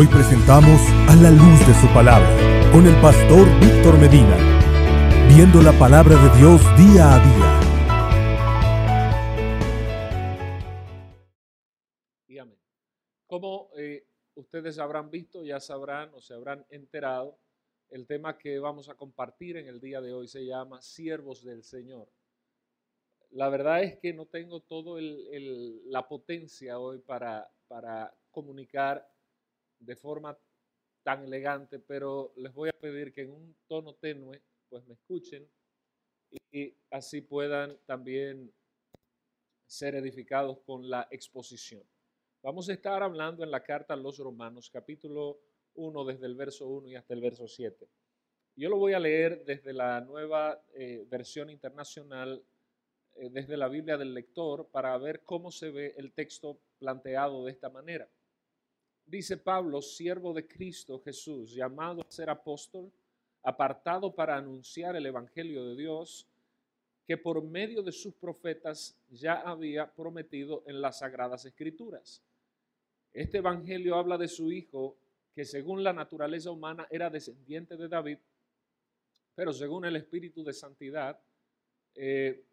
Hoy presentamos a la luz de su palabra con el pastor Víctor Medina, viendo la palabra de Dios día a día. Como eh, ustedes habrán visto, ya sabrán o se habrán enterado, el tema que vamos a compartir en el día de hoy se llama Siervos del Señor. La verdad es que no tengo toda la potencia hoy para, para comunicar de forma tan elegante, pero les voy a pedir que en un tono tenue, pues me escuchen y así puedan también ser edificados con la exposición. Vamos a estar hablando en la carta a los romanos, capítulo 1, desde el verso 1 y hasta el verso 7. Yo lo voy a leer desde la nueva eh, versión internacional, eh, desde la Biblia del lector, para ver cómo se ve el texto planteado de esta manera. Dice Pablo, siervo de Cristo Jesús, llamado a ser apóstol, apartado para anunciar el Evangelio de Dios, que por medio de sus profetas ya había prometido en las sagradas escrituras. Este Evangelio habla de su Hijo, que según la naturaleza humana era descendiente de David, pero según el Espíritu de Santidad, eh,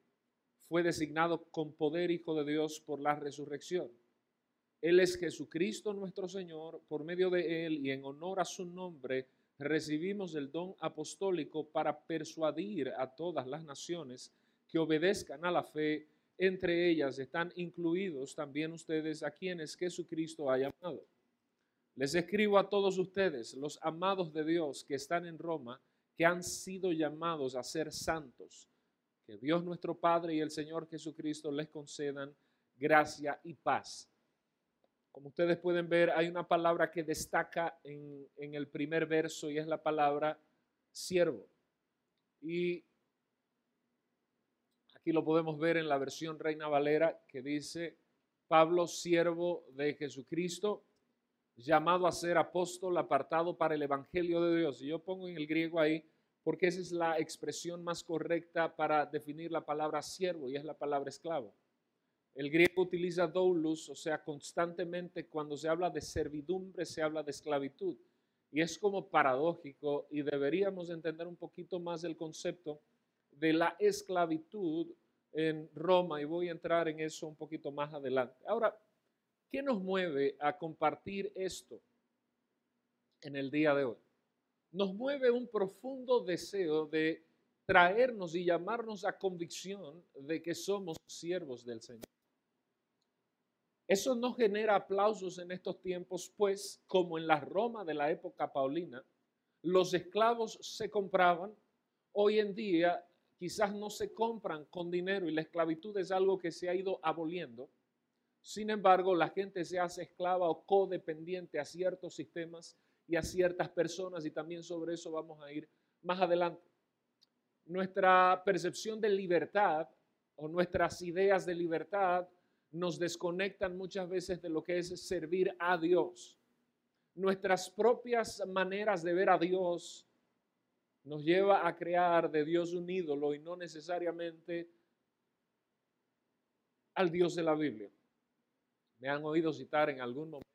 fue designado con poder Hijo de Dios por la resurrección él es Jesucristo nuestro Señor, por medio de Él y en honor a su nombre recibimos el don apostólico para persuadir a todas las naciones que obedezcan a la fe. Entre ellas están incluidos también ustedes a quienes Jesucristo ha llamado. Les escribo a todos ustedes, los amados de Dios que están en Roma, que han sido llamados a ser santos. Que Dios nuestro Padre y el Señor Jesucristo les concedan gracia y paz. Como ustedes pueden ver, hay una palabra que destaca en, el primer verso y es la palabra siervo. Y aquí lo podemos ver en la versión Reina Valera que dice, Pablo, siervo de Jesucristo, llamado a ser apóstol, apartado para el Evangelio de Dios. Y yo pongo en el griego ahí porque esa es la expresión más correcta para definir la palabra siervo y es la palabra esclavo. El griego utiliza doulos, o sea, constantemente cuando se habla de servidumbre se habla de esclavitud. Y es como paradójico y deberíamos entender un poquito más el concepto de la esclavitud en Roma y voy a entrar en eso un poquito más adelante. Ahora, ¿qué nos mueve a compartir esto en el día de hoy? Nos mueve un profundo deseo de traernos y llamarnos a convicción de que somos siervos del Señor. Eso no genera aplausos en estos tiempos, pues como en la Roma de la época paulina, los esclavos se compraban, hoy en día quizás no se compran con dinero y la esclavitud es algo que se ha ido aboliendo. Sin embargo, la gente se hace esclava o codependiente a ciertos sistemas y a ciertas personas y también sobre eso vamos a ir más adelante. Nuestra percepción de libertad o nuestras ideas de libertad nos desconectan muchas veces de lo que es servir a Dios. Nuestras propias maneras de ver a Dios nos lleva a crear de Dios un ídolo y no necesariamente al Dios de la Biblia. Me han oído citar en algún momento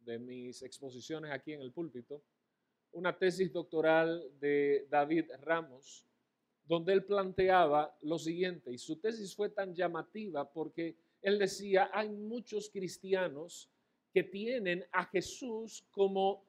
de mis exposiciones aquí en el púlpito una tesis doctoral de David Ramos, donde él planteaba lo siguiente, y su tesis fue tan llamativa porque él decía, hay muchos cristianos que tienen a Jesús como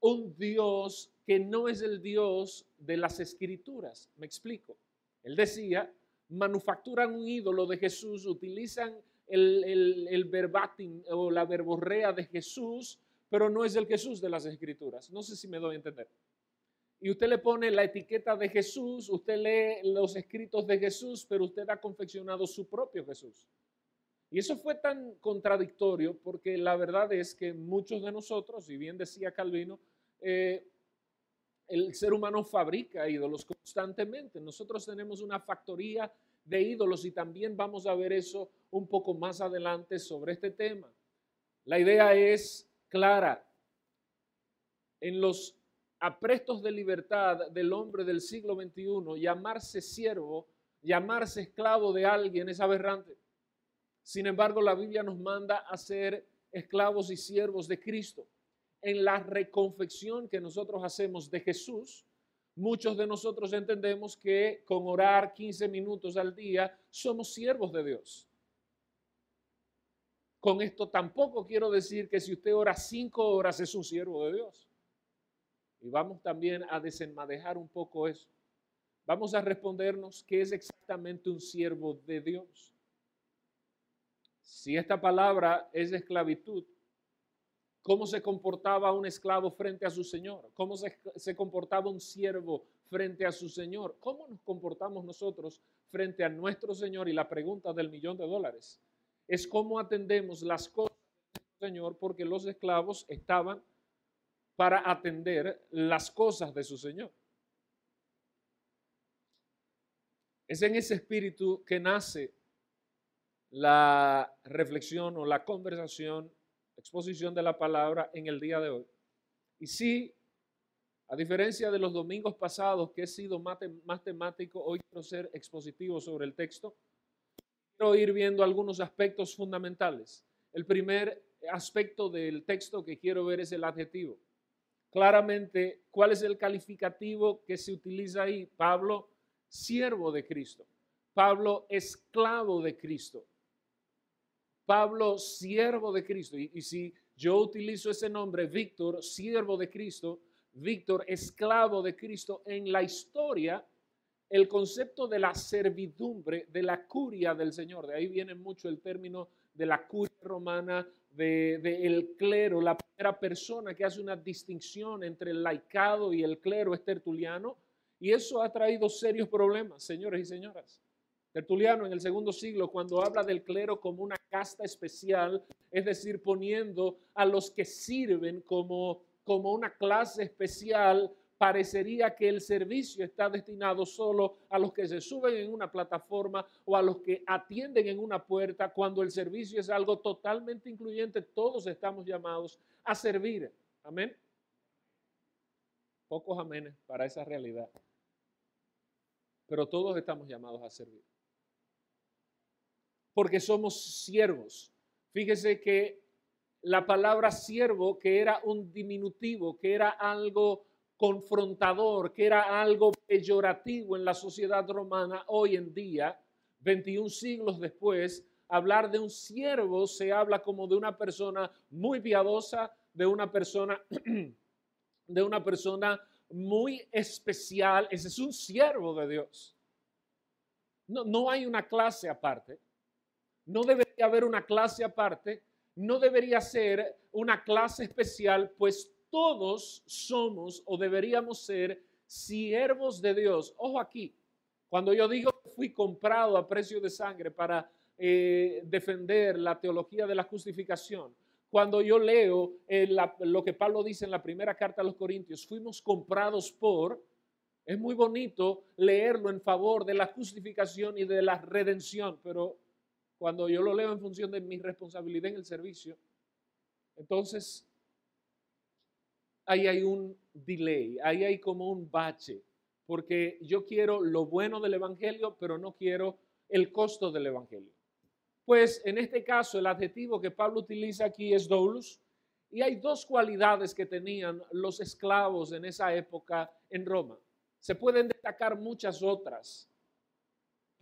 un Dios que no es el Dios de las escrituras. Me explico. Él decía, manufacturan un ídolo de Jesús, utilizan el, el, verbatim o la verborrea de Jesús, pero no es el Jesús de las escrituras. No sé si me doy a entender. Y usted le pone la etiqueta de Jesús, usted lee los escritos de Jesús, pero usted ha confeccionado su propio Jesús. Y eso fue tan contradictorio porque la verdad es que muchos de nosotros, y bien decía Calvino, eh, el ser humano fabrica ídolos constantemente. Nosotros tenemos una factoría de ídolos y también vamos a ver eso un poco más adelante sobre este tema. La idea es clara. En los aprestos de libertad del hombre del siglo XXI, llamarse siervo, llamarse esclavo de alguien es aberrante. Sin embargo, la Biblia nos manda a ser esclavos y siervos de Cristo. en la reconfección que nosotros hacemos de Jesús, muchos de nosotros entendemos que con orar 15 minutos al día somos siervos de Dios. Con esto tampoco quiero decir que si usted ora cinco horas es un siervo de Dios. Y vamos también a desenmadejar un poco eso. Vamos a respondernos qué es exactamente un siervo de Dios. Si esta palabra es esclavitud, ¿cómo se comportaba un esclavo frente a su señor? ¿Cómo se, comportaba un siervo frente a su señor? ¿Cómo nos comportamos nosotros frente a nuestro señor? Y la pregunta del millón de dólares es cómo atendemos las cosas del Señor, porque los esclavos estaban para atender las cosas de su Señor. Es en ese espíritu que nace la reflexión o la conversación, exposición de la palabra en el día de hoy. Y sí, a diferencia de los domingos pasados que he sido más, temático, hoy quiero ser expositivo sobre el texto quiero ir viendo algunos aspectos fundamentales. El primer aspecto del texto que quiero ver es el adjetivo. Claramente, ¿cuál es el calificativo que se utiliza ahí? Pablo, siervo de Cristo. Pablo, esclavo de Cristo. Pablo, siervo de Cristo. Y, si yo utilizo ese nombre, Víctor, siervo de Cristo, Víctor, esclavo de Cristo, en la historia el concepto de la servidumbre, de la curia del Señor. De ahí viene mucho el término de la curia romana, del de, el clero, la primera persona que hace una distinción entre el laicado y el clero es Tertuliano. Y eso ha traído serios problemas, señores y señoras. Tertuliano en el segundo siglo, cuando habla del clero como una casta especial, es decir, poniendo a los que sirven como, como una clase especial parecería que el servicio está destinado solo a los que se suben en una plataforma o a los que atienden en una puerta, cuando el servicio es algo totalmente incluyente, todos estamos llamados a servir. Amén. Pocos amenes para esa realidad. Pero todos estamos llamados a servir. Porque somos siervos. Fíjese que la palabra siervo, que era un diminutivo, que era algo confrontador, que era algo peyorativo en la sociedad romana hoy en día, 21 siglos después, hablar de un siervo se habla como de una persona muy piadosa, de una persona, de una persona muy especial. Ese es un siervo de Dios. No, no hay una clase aparte. No debería haber una clase aparte. No debería ser una clase especial, pues todos somos o deberíamos ser siervos de Dios. Ojo aquí, cuando yo digo fui comprado a precio de sangre para eh, defender la teología de la justificación, cuando yo leo eh, lo que Pablo dice en la primera carta a los Corintios, fuimos comprados por, es muy bonito leerlo en favor de la justificación y de la redención, pero cuando yo lo leo en función de mi responsabilidad en el servicio, entonces ahí hay un delay, ahí hay como un bache, porque yo quiero lo bueno del Evangelio, pero no quiero el costo del Evangelio. Pues en este caso el adjetivo que Pablo utiliza aquí es doulos, y hay dos cualidades que tenían los esclavos en esa época en Roma. Se pueden destacar muchas otras,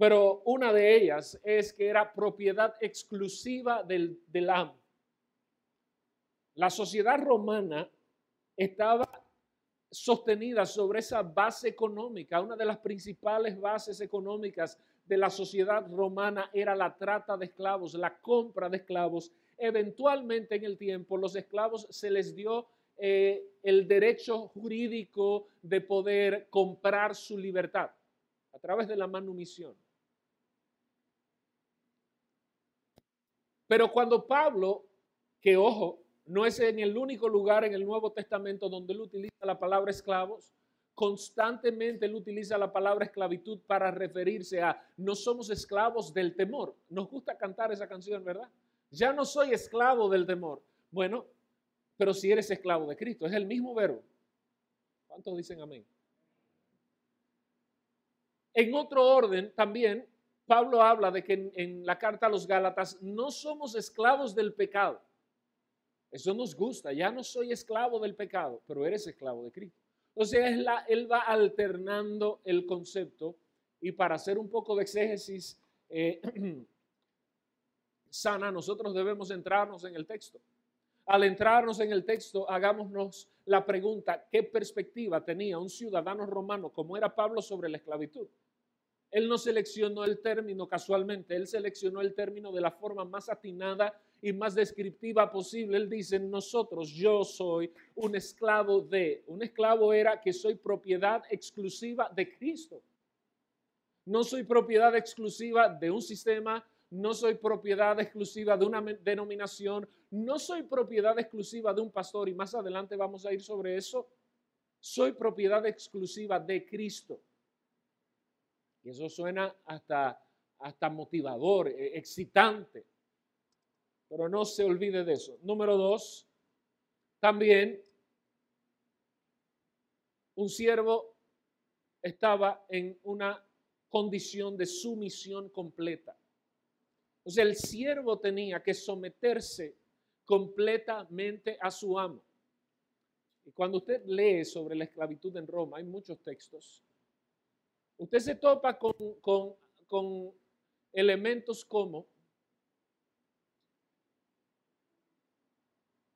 pero una de ellas es que era propiedad exclusiva del, del amo. La sociedad romana estaba sostenida sobre esa base económica. Una de las principales bases económicas de la sociedad romana era la trata de esclavos, la compra de esclavos. Eventualmente en el tiempo los esclavos se les dio eh, el derecho jurídico de poder comprar su libertad a través de la manumisión. Pero cuando Pablo, que ojo, no es en el único lugar en el Nuevo Testamento donde él utiliza la palabra esclavos. Constantemente él utiliza la palabra esclavitud para referirse a no somos esclavos del temor. Nos gusta cantar esa canción, ¿verdad? Ya no soy esclavo del temor. Bueno, pero si eres esclavo de Cristo, es el mismo verbo. ¿Cuántos dicen amén? En otro orden, también Pablo habla de que en, la carta a los Gálatas no somos esclavos del pecado Eso nos gusta. Ya no soy esclavo del pecado, pero eres esclavo de Cristo. O sea, él va alternando el concepto y para hacer un poco de exégesis eh, sana, nosotros debemos entrarnos en el texto. Al entrarnos en el texto, hagámonos la pregunta, ¿qué perspectiva tenía un ciudadano romano como era Pablo sobre la esclavitud? Él no seleccionó el término casualmente, él seleccionó el término de la forma más atinada y más descriptiva posible. Él dice, nosotros, yo soy un esclavo de. Un esclavo era que soy propiedad exclusiva de Cristo. No soy propiedad exclusiva de un sistema, no soy propiedad exclusiva de una denominación, no soy propiedad exclusiva de un pastor y más adelante vamos a ir sobre eso. Soy propiedad exclusiva de Cristo. Y eso suena hasta, hasta motivador, eh, excitante. Pero no se olvide de eso. Número dos, también un siervo estaba en una condición de sumisión completa. O sea, el siervo tenía que someterse completamente a su amo. Y cuando usted lee sobre la esclavitud en Roma, hay muchos textos usted se topa con, elementos como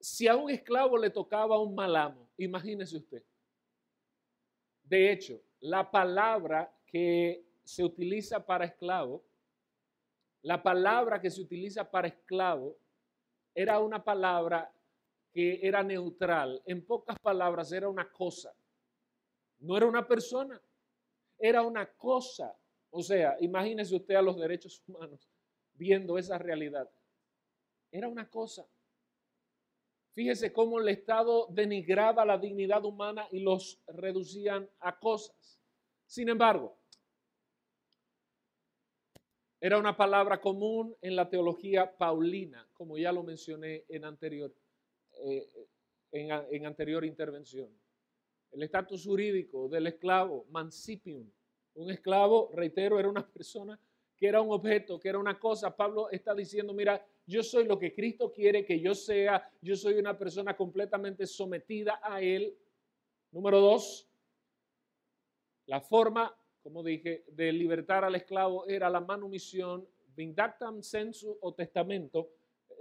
si a un esclavo le tocaba un malamo, imagínese usted. De hecho, la palabra que se utiliza para esclavo, la palabra que se utiliza para esclavo era una palabra que era neutral. En pocas palabras, era una cosa. No era una persona era una cosa. O sea, imagínese usted a los derechos humanos viendo esa realidad. Era una cosa. Fíjese cómo el Estado denigraba la dignidad humana y los reducían a cosas. Sin embargo, era una palabra común en la teología paulina, como ya lo mencioné en anterior, eh, en anterior intervención el estatus jurídico del esclavo, mancipium. Un esclavo, reitero, era una persona que era un objeto, que era una cosa. Pablo está diciendo, mira, yo soy lo que Cristo quiere que yo sea, yo soy una persona completamente sometida a Él. Número dos, la forma, como dije, de libertar al esclavo era la manumisión, vindactam sensu o testamento.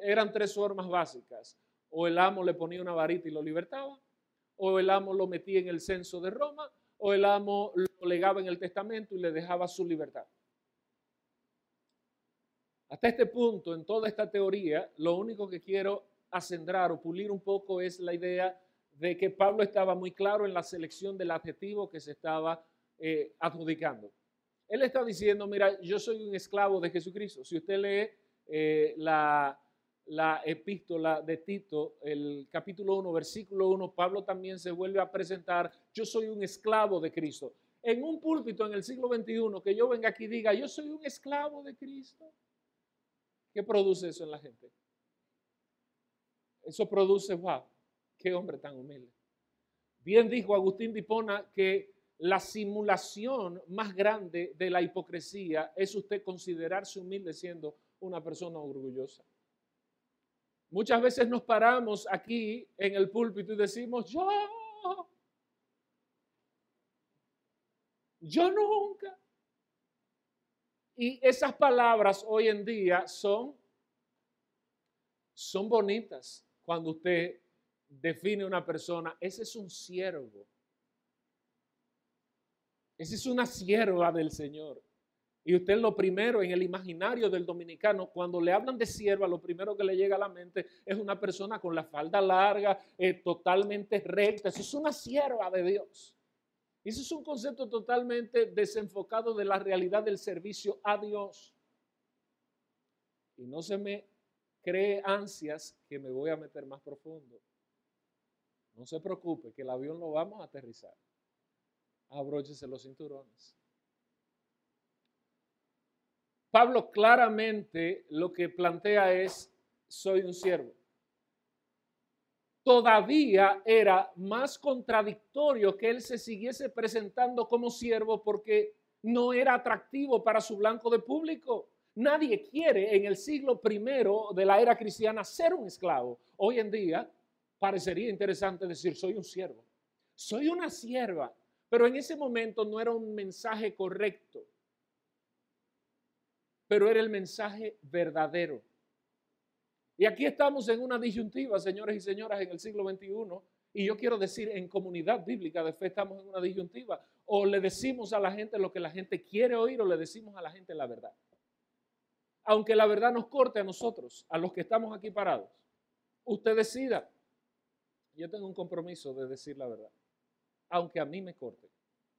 Eran tres formas básicas. O el amo le ponía una varita y lo libertaba, o el amo lo metía en el censo de Roma, o el amo lo legaba en el testamento y le dejaba su libertad. Hasta este punto, en toda esta teoría, lo único que quiero acendrar o pulir un poco es la idea de que Pablo estaba muy claro en la selección del adjetivo que se estaba eh, adjudicando. Él está diciendo, mira, yo soy un esclavo de Jesucristo. Si usted lee eh, la, la epístola de Tito, el capítulo 1, versículo 1, Pablo también se vuelve a presentar, yo soy un esclavo de Cristo. En un púlpito en el siglo XXI, que yo venga aquí y diga, yo soy un esclavo de Cristo. ¿Qué produce eso en la gente? Eso produce, wow, qué hombre tan humilde. Bien dijo Agustín Dipona que la simulación más grande de la hipocresía es usted considerarse humilde siendo una persona orgullosa. Muchas veces nos paramos aquí en el púlpito y decimos, yo, yo nunca. Y esas palabras hoy en día son, son bonitas cuando usted define una persona, ese es un siervo. Esa es una sierva del Señor. Y usted lo primero en el imaginario del dominicano, cuando le hablan de sierva, lo primero que le llega a la mente es una persona con la falda larga, eh, totalmente recta. Eso es una sierva de Dios. Y eso es un concepto totalmente desenfocado de la realidad del servicio a Dios. Y no se me cree ansias que me voy a meter más profundo. No se preocupe, que el avión lo vamos a aterrizar. Abróchese los cinturones. Pablo claramente lo que plantea es, soy un siervo. Todavía era más contradictorio que él se siguiese presentando como siervo porque no era atractivo para su blanco de público. Nadie quiere en el siglo primero de la era cristiana ser un esclavo. Hoy en día parecería interesante decir, soy un siervo, soy una sierva, pero en ese momento no era un mensaje correcto, pero era el mensaje verdadero. Y aquí estamos en una disyuntiva, señores y señoras, en el siglo XXI. Y yo quiero decir, en comunidad bíblica de fe estamos en una disyuntiva. O le decimos a la gente lo que la gente quiere oír o le decimos a la gente la verdad. Aunque la verdad nos corte a nosotros, a los que estamos aquí parados. Usted decida. Yo tengo un compromiso de decir la verdad. Aunque a mí me corte.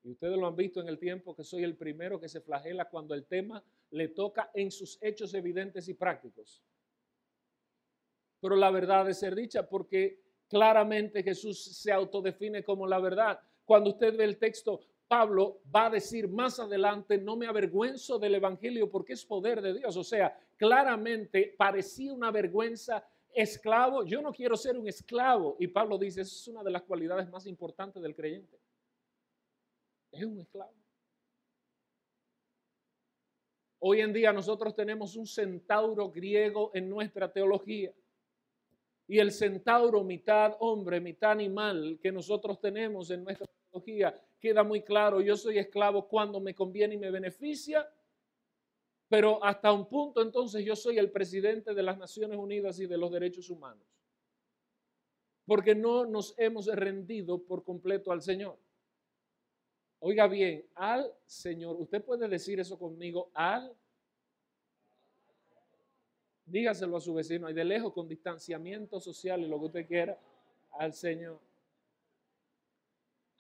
Y ustedes lo han visto en el tiempo que soy el primero que se flagela cuando el tema le toca en sus hechos evidentes y prácticos pero la verdad de ser dicha, porque claramente Jesús se autodefine como la verdad. Cuando usted ve el texto, Pablo va a decir más adelante, no me avergüenzo del Evangelio porque es poder de Dios. O sea, claramente parecía una vergüenza esclavo. Yo no quiero ser un esclavo. Y Pablo dice, esa es una de las cualidades más importantes del creyente. Es un esclavo. Hoy en día nosotros tenemos un centauro griego en nuestra teología. Y el centauro, mitad hombre, mitad animal, que nosotros tenemos en nuestra teología, queda muy claro, yo soy esclavo cuando me conviene y me beneficia, pero hasta un punto entonces yo soy el presidente de las Naciones Unidas y de los derechos humanos, porque no nos hemos rendido por completo al Señor. Oiga bien, al Señor, usted puede decir eso conmigo, al dígaselo a su vecino, y de lejos, con distanciamiento social y lo que usted quiera, al Señor.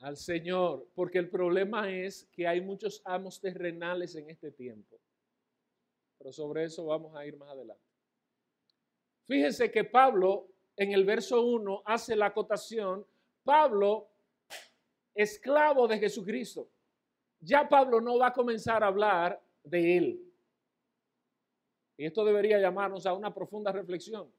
Al Señor, porque el problema es que hay muchos amos terrenales en este tiempo. Pero sobre eso vamos a ir más adelante. Fíjese que Pablo en el verso 1 hace la acotación, Pablo, esclavo de Jesucristo. Ya Pablo no va a comenzar a hablar de él. Y esto debería llamarnos a una profunda reflexión.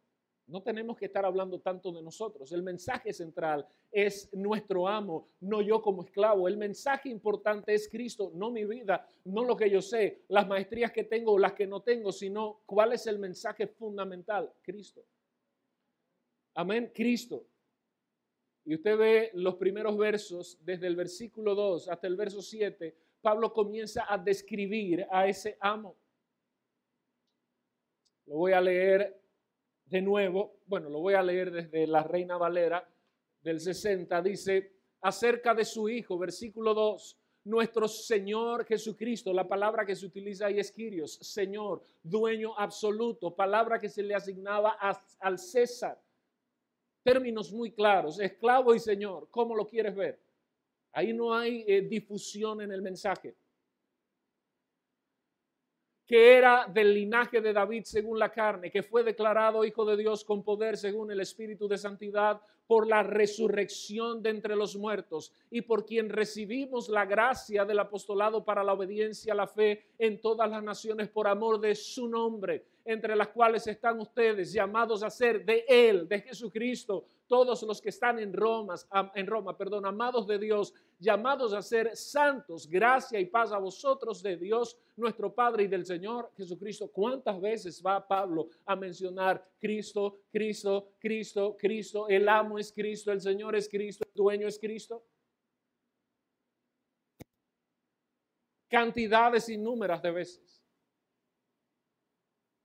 No tenemos que estar hablando tanto de nosotros. El mensaje central es nuestro amo, no yo como esclavo. El mensaje importante es Cristo, no mi vida, no lo que yo sé, las maestrías que tengo o las que no tengo, sino cuál es el mensaje fundamental, Cristo. Amén, Cristo. Y usted ve los primeros versos, desde el versículo 2 hasta el verso 7, Pablo comienza a describir a ese amo. Lo voy a leer de nuevo. Bueno, lo voy a leer desde la Reina Valera del 60. Dice, acerca de su Hijo, versículo 2. Nuestro Señor Jesucristo, la palabra que se utiliza ahí es Kyrios, Señor, dueño absoluto, palabra que se le asignaba al César. Términos muy claros, esclavo y Señor, ¿cómo lo quieres ver? Ahí no hay eh, difusión en el mensaje que era del linaje de David según la carne, que fue declarado Hijo de Dios con poder según el Espíritu de Santidad por la resurrección de entre los muertos y por quien recibimos la gracia del apostolado para la obediencia a la fe en todas las naciones por amor de su nombre, entre las cuales están ustedes llamados a ser de Él, de Jesucristo, todos los que están en Roma, en Roma, perdón, amados de Dios, llamados a ser santos, gracia y paz a vosotros de Dios, nuestro Padre y del Señor Jesucristo. ¿Cuántas veces va Pablo a mencionar Cristo, Cristo, Cristo, Cristo? El amo es Cristo, el Señor es Cristo, el dueño es Cristo. Cantidades innúmeras de veces.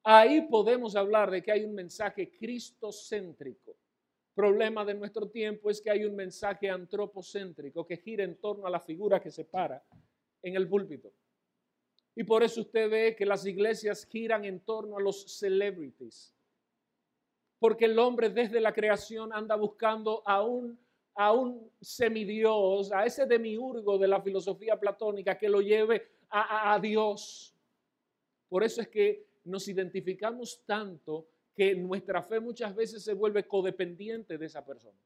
Ahí podemos hablar de que hay un mensaje cristocéntrico problema de nuestro tiempo es que hay un mensaje antropocéntrico que gira en torno a la figura que se para en el púlpito. Y por eso usted ve que las iglesias giran en torno a los celebrities. Porque el hombre desde la creación anda buscando a un, a un semidios, a ese demiurgo de la filosofía platónica que lo lleve a, a Dios. Por eso es que nos identificamos tanto que nuestra fe muchas veces se vuelve codependiente de esa persona.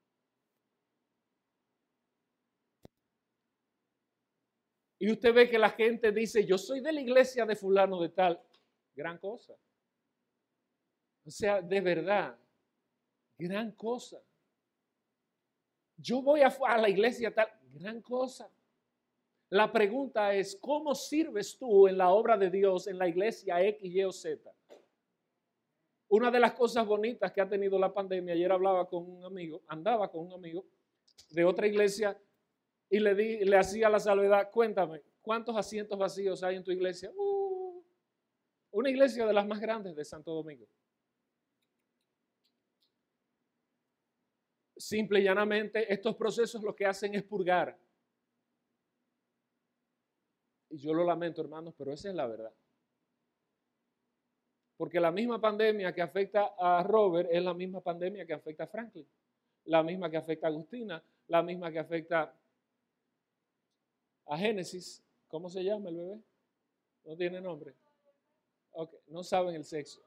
Y usted ve que la gente dice, yo soy de la iglesia de fulano de tal. Gran cosa. O sea, de verdad, gran cosa. Yo voy a, a la iglesia tal, gran cosa. La pregunta es, ¿cómo sirves tú en la obra de Dios en la iglesia X, Y o Z? Una de las cosas bonitas que ha tenido la pandemia, ayer hablaba con un amigo, andaba con un amigo de otra iglesia y le, di, le hacía la salvedad, cuéntame, ¿cuántos asientos vacíos hay en tu iglesia? Uh, una iglesia de las más grandes de Santo Domingo. Simple y llanamente, estos procesos lo que hacen es purgar. Y yo lo lamento, hermanos, pero esa es la verdad. Porque la misma pandemia que afecta a Robert es la misma pandemia que afecta a Franklin, la misma que afecta a Agustina, la misma que afecta a Génesis. ¿Cómo se llama el bebé? No tiene nombre. Okay. no saben el sexo.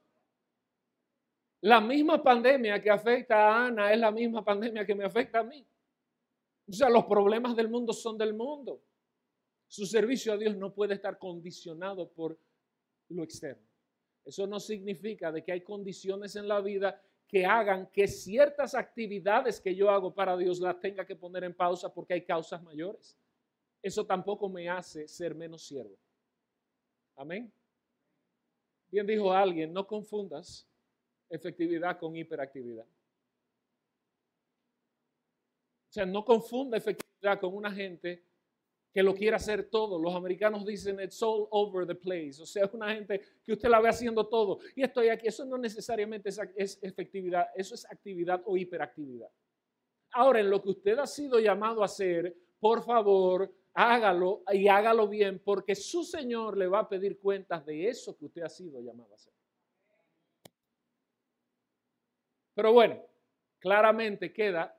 La misma pandemia que afecta a Ana es la misma pandemia que me afecta a mí. O sea, los problemas del mundo son del mundo. Su servicio a Dios no puede estar condicionado por lo externo. Eso no significa de que hay condiciones en la vida que hagan que ciertas actividades que yo hago para Dios las tenga que poner en pausa porque hay causas mayores. Eso tampoco me hace ser menos siervo. Amén. Bien dijo alguien, no confundas efectividad con hiperactividad. O sea, no confunda efectividad con una gente que lo quiere hacer todo. Los americanos dicen it's all over the place. O sea, es una gente que usted la ve haciendo todo. Y estoy aquí. Eso no necesariamente es, es, efectividad, eso es actividad o hiperactividad. Ahora, en lo que usted ha sido llamado a hacer, por favor, hágalo y hágalo bien, porque su Señor le va a pedir cuentas de eso que usted ha sido llamado a hacer. Pero bueno, claramente queda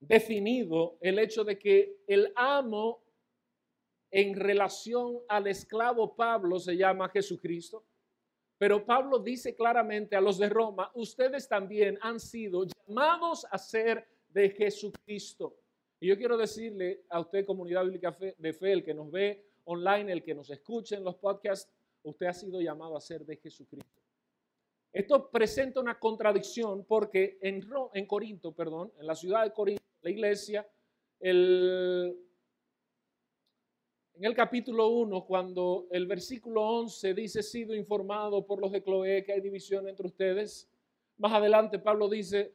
definido el hecho de que el amo en relación al esclavo Pablo se llama Jesucristo. Pero Pablo dice claramente a los de Roma, ustedes también han sido llamados a ser de Jesucristo. Y yo quiero decirle a usted, comunidad bíblica de fe, el que nos ve online, el que nos escuche en los podcasts, usted ha sido llamado a ser de Jesucristo. Esto presenta una contradicción porque en, en Corinto, perdón, en la ciudad de Corinto, la iglesia, en el capítulo 1, cuando el versículo 11 dice, sido informado por los de Cloé que hay división entre ustedes, más adelante Pablo dice,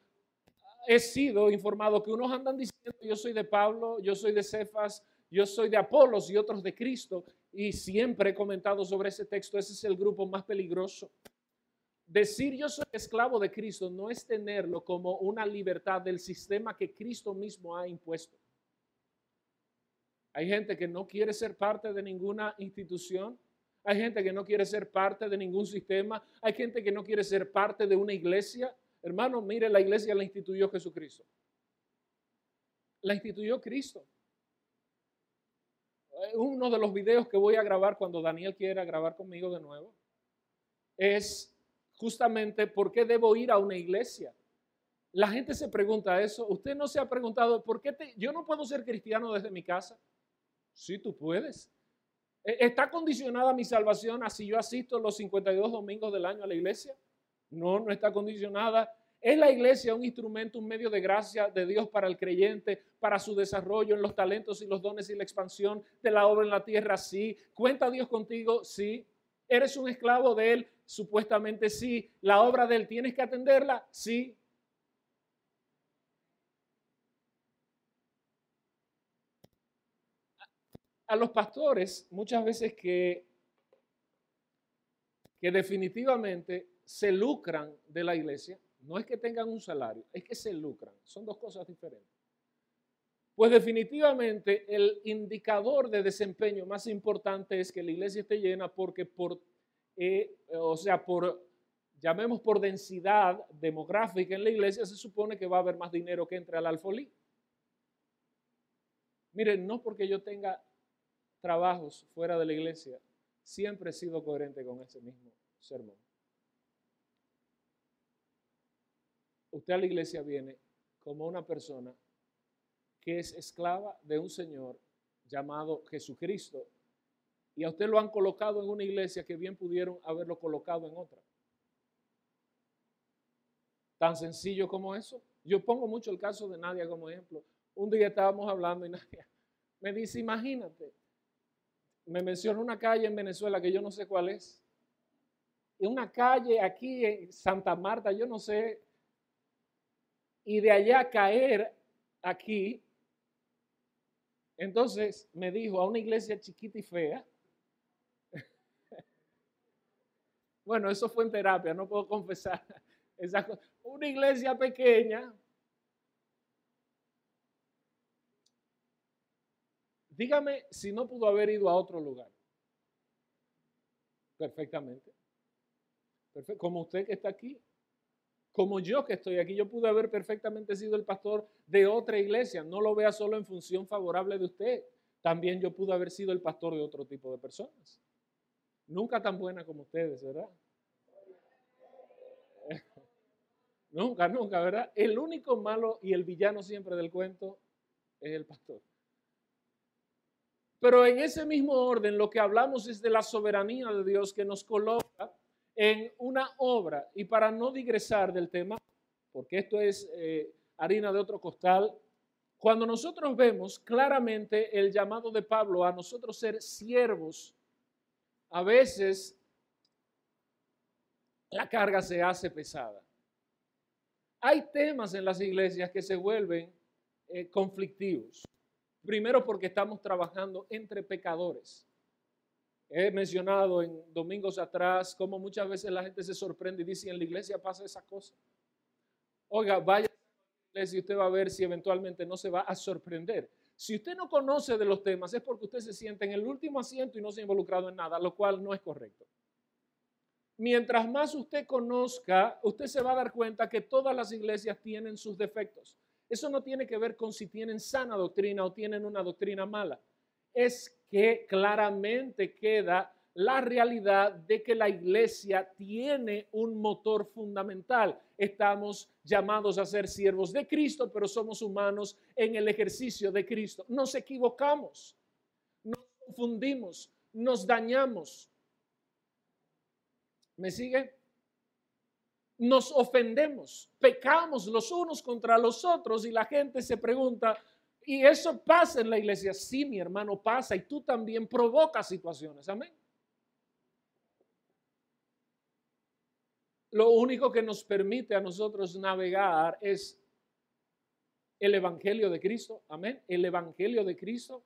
he sido informado que unos andan diciendo, yo soy de Pablo, yo soy de Cefas, yo soy de Apolos y otros de Cristo, y siempre he comentado sobre ese texto, ese es el grupo más peligroso. Decir yo soy esclavo de Cristo no es tenerlo como una libertad del sistema que Cristo mismo ha impuesto. Hay gente que no quiere ser parte de ninguna institución. Hay gente que no quiere ser parte de ningún sistema. Hay gente que no quiere ser parte de una iglesia. Hermano, mire, la iglesia la instituyó Jesucristo. La instituyó Cristo. Uno de los videos que voy a grabar cuando Daniel quiera grabar conmigo de nuevo es justamente por qué debo ir a una iglesia. La gente se pregunta eso. Usted no se ha preguntado, ¿por qué yo no puedo ser cristiano desde mi casa? Sí, tú puedes. E, ¿Está condicionada mi salvación a si yo asisto los 52 domingos del año a la iglesia? No, no está condicionada. ¿Es la iglesia un instrumento, un medio de gracia de Dios para el creyente, para su desarrollo en los talentos y los dones y la expansión de la obra en la tierra? Sí. ¿Cuenta Dios contigo? Sí. ¿Eres un esclavo de Él? Supuestamente sí. ¿La obra de Él tienes que atenderla? Sí. A los pastores muchas veces que, que definitivamente se lucran de la iglesia, no es que tengan un salario, es que se lucran. Son dos cosas diferentes. Pues definitivamente el indicador de desempeño más importante es que la iglesia esté llena porque por, eh, o sea, por, llamemos por densidad demográfica en la iglesia, se supone que va a haber más dinero que entre al alfolí. Miren, no porque yo tenga trabajos fuera de la iglesia, siempre he sido coherente con ese mismo sermón. Usted a la iglesia viene como una persona que es esclava de un Señor llamado Jesucristo. Y a usted lo han colocado en una iglesia que bien pudieron haberlo colocado en otra. Tan sencillo como eso. Yo pongo mucho el caso de Nadia como ejemplo. Un día estábamos hablando y Nadia Me dice, imagínate, me menciona una calle en Venezuela que yo no sé cuál es. Y una calle aquí en Santa Marta, yo no sé. Y de allá caer aquí. Entonces me dijo a una iglesia chiquita y fea. bueno, eso fue en terapia, no puedo confesar. Esa una iglesia pequeña. Dígame si no pudo haber ido a otro lugar. Perfectamente. Como usted que está aquí. Como yo que estoy aquí. Yo pude haber perfectamente sido el pastor de otra iglesia. No lo vea solo en función favorable de usted. También yo pude haber sido el pastor de otro tipo de personas. Nunca tan buena como ustedes, ¿verdad? Nunca, nunca, ¿verdad? El único malo y el villano siempre del cuento es el pastor. Pero en ese mismo orden lo que hablamos es de la soberanía de Dios que nos coloca en una obra. Y para no digresar del tema, porque esto es eh, harina de otro costal, cuando nosotros vemos claramente el llamado de Pablo a nosotros ser siervos, a veces la carga se hace pesada. Hay temas en las iglesias que se vuelven eh, conflictivos. Primero porque estamos trabajando entre pecadores. He mencionado en domingos atrás cómo muchas veces la gente se sorprende y dice, en la iglesia pasa esa cosa. Oiga, vaya a la iglesia y usted va a ver si eventualmente no se va a sorprender. Si usted no conoce de los temas es porque usted se siente en el último asiento y no se ha involucrado en nada, lo cual no es correcto mientras más usted conozca, usted se va a dar cuenta que todas las iglesias tienen sus defectos. Eso no tiene que ver con si tienen sana doctrina o tienen una doctrina mala. Es que claramente queda la realidad de que la iglesia tiene un motor fundamental. Estamos llamados a ser siervos de Cristo, pero somos humanos en el ejercicio de Cristo. Nos equivocamos, nos confundimos, nos dañamos, ¿Me sigue? Nos ofendemos, pecamos los unos contra los otros y la gente se pregunta, ¿y eso pasa en la iglesia? Sí, mi hermano, pasa y tú también provocas situaciones. Amén. Lo único que nos permite a nosotros navegar es el Evangelio de Cristo. Amén. El Evangelio de Cristo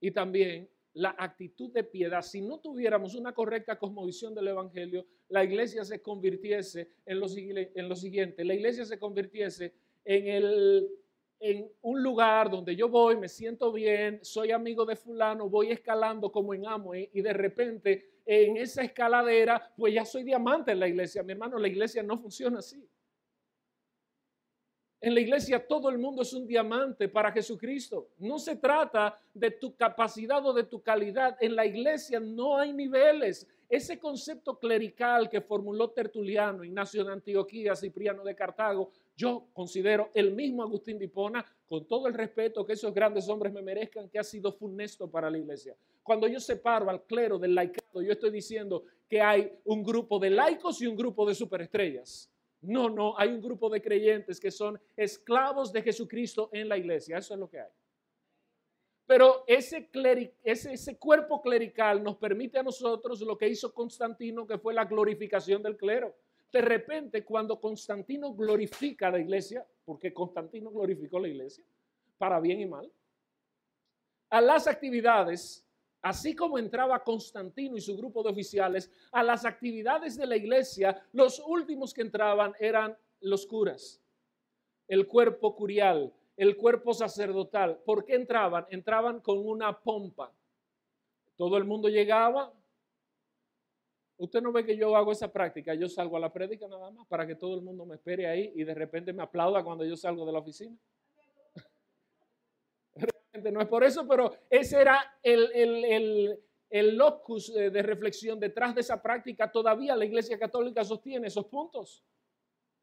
y también la actitud de piedad, si no tuviéramos una correcta cosmovisión del Evangelio, la iglesia se convirtiese en lo, en lo siguiente, la iglesia se convirtiese en, el, en un lugar donde yo voy, me siento bien, soy amigo de fulano, voy escalando como en Amway y de repente en esa escaladera, pues ya soy diamante en la iglesia. Mi hermano, la iglesia no funciona así. En la iglesia todo el mundo es un diamante para Jesucristo. No se trata de tu capacidad o de tu calidad. En la iglesia no hay niveles. Ese concepto clerical que formuló Tertuliano, Ignacio de Antioquía, Cipriano de Cartago, yo considero el mismo Agustín de Hipona, con todo el respeto que esos grandes hombres me merezcan, que ha sido funesto para la iglesia. Cuando yo separo al clero del laicado, yo estoy diciendo que hay un grupo de laicos y un grupo de superestrellas. No, no, hay un grupo de creyentes que son esclavos de Jesucristo en la iglesia. Eso es lo que hay. Pero ese, cuerpo clerical nos permite a nosotros lo que hizo Constantino, que fue la glorificación del clero. De repente, cuando Constantino glorifica la iglesia, porque Constantino glorificó la iglesia, para bien y mal, a las actividades Así como entraba Constantino y su grupo de oficiales a las actividades de la iglesia, los últimos que entraban eran los curas, el cuerpo curial, el cuerpo sacerdotal. ¿Por qué entraban? Entraban con una pompa. Todo el mundo llegaba. Usted no ve que yo hago esa práctica, yo salgo a la prédica nada más para que todo el mundo me espere ahí y de repente me aplauda cuando yo salgo de la oficina no es por eso, pero ese era el, locus eh, de reflexión detrás de esa práctica. Todavía la Iglesia Católica sostiene esos puntos.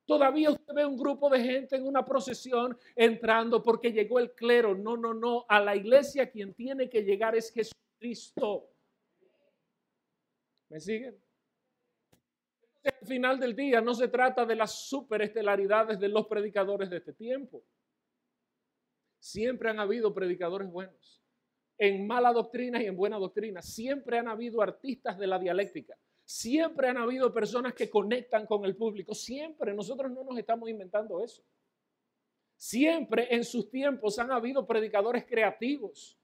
Todavía usted ve un grupo de gente en una procesión entrando porque llegó el clero. No, no, no. A la iglesia quien tiene que llegar es Jesucristo. ¿Me siguen? Al final del día no se trata de las superestelaridades de los predicadores de este tiempo Siempre han habido predicadores buenos. En mala doctrina y en buena doctrina. Siempre han habido artistas de la dialéctica. Siempre han habido personas que conectan con el público. Siempre. Nosotros no nos estamos inventando eso. Siempre en sus tiempos han habido predicadores creativos.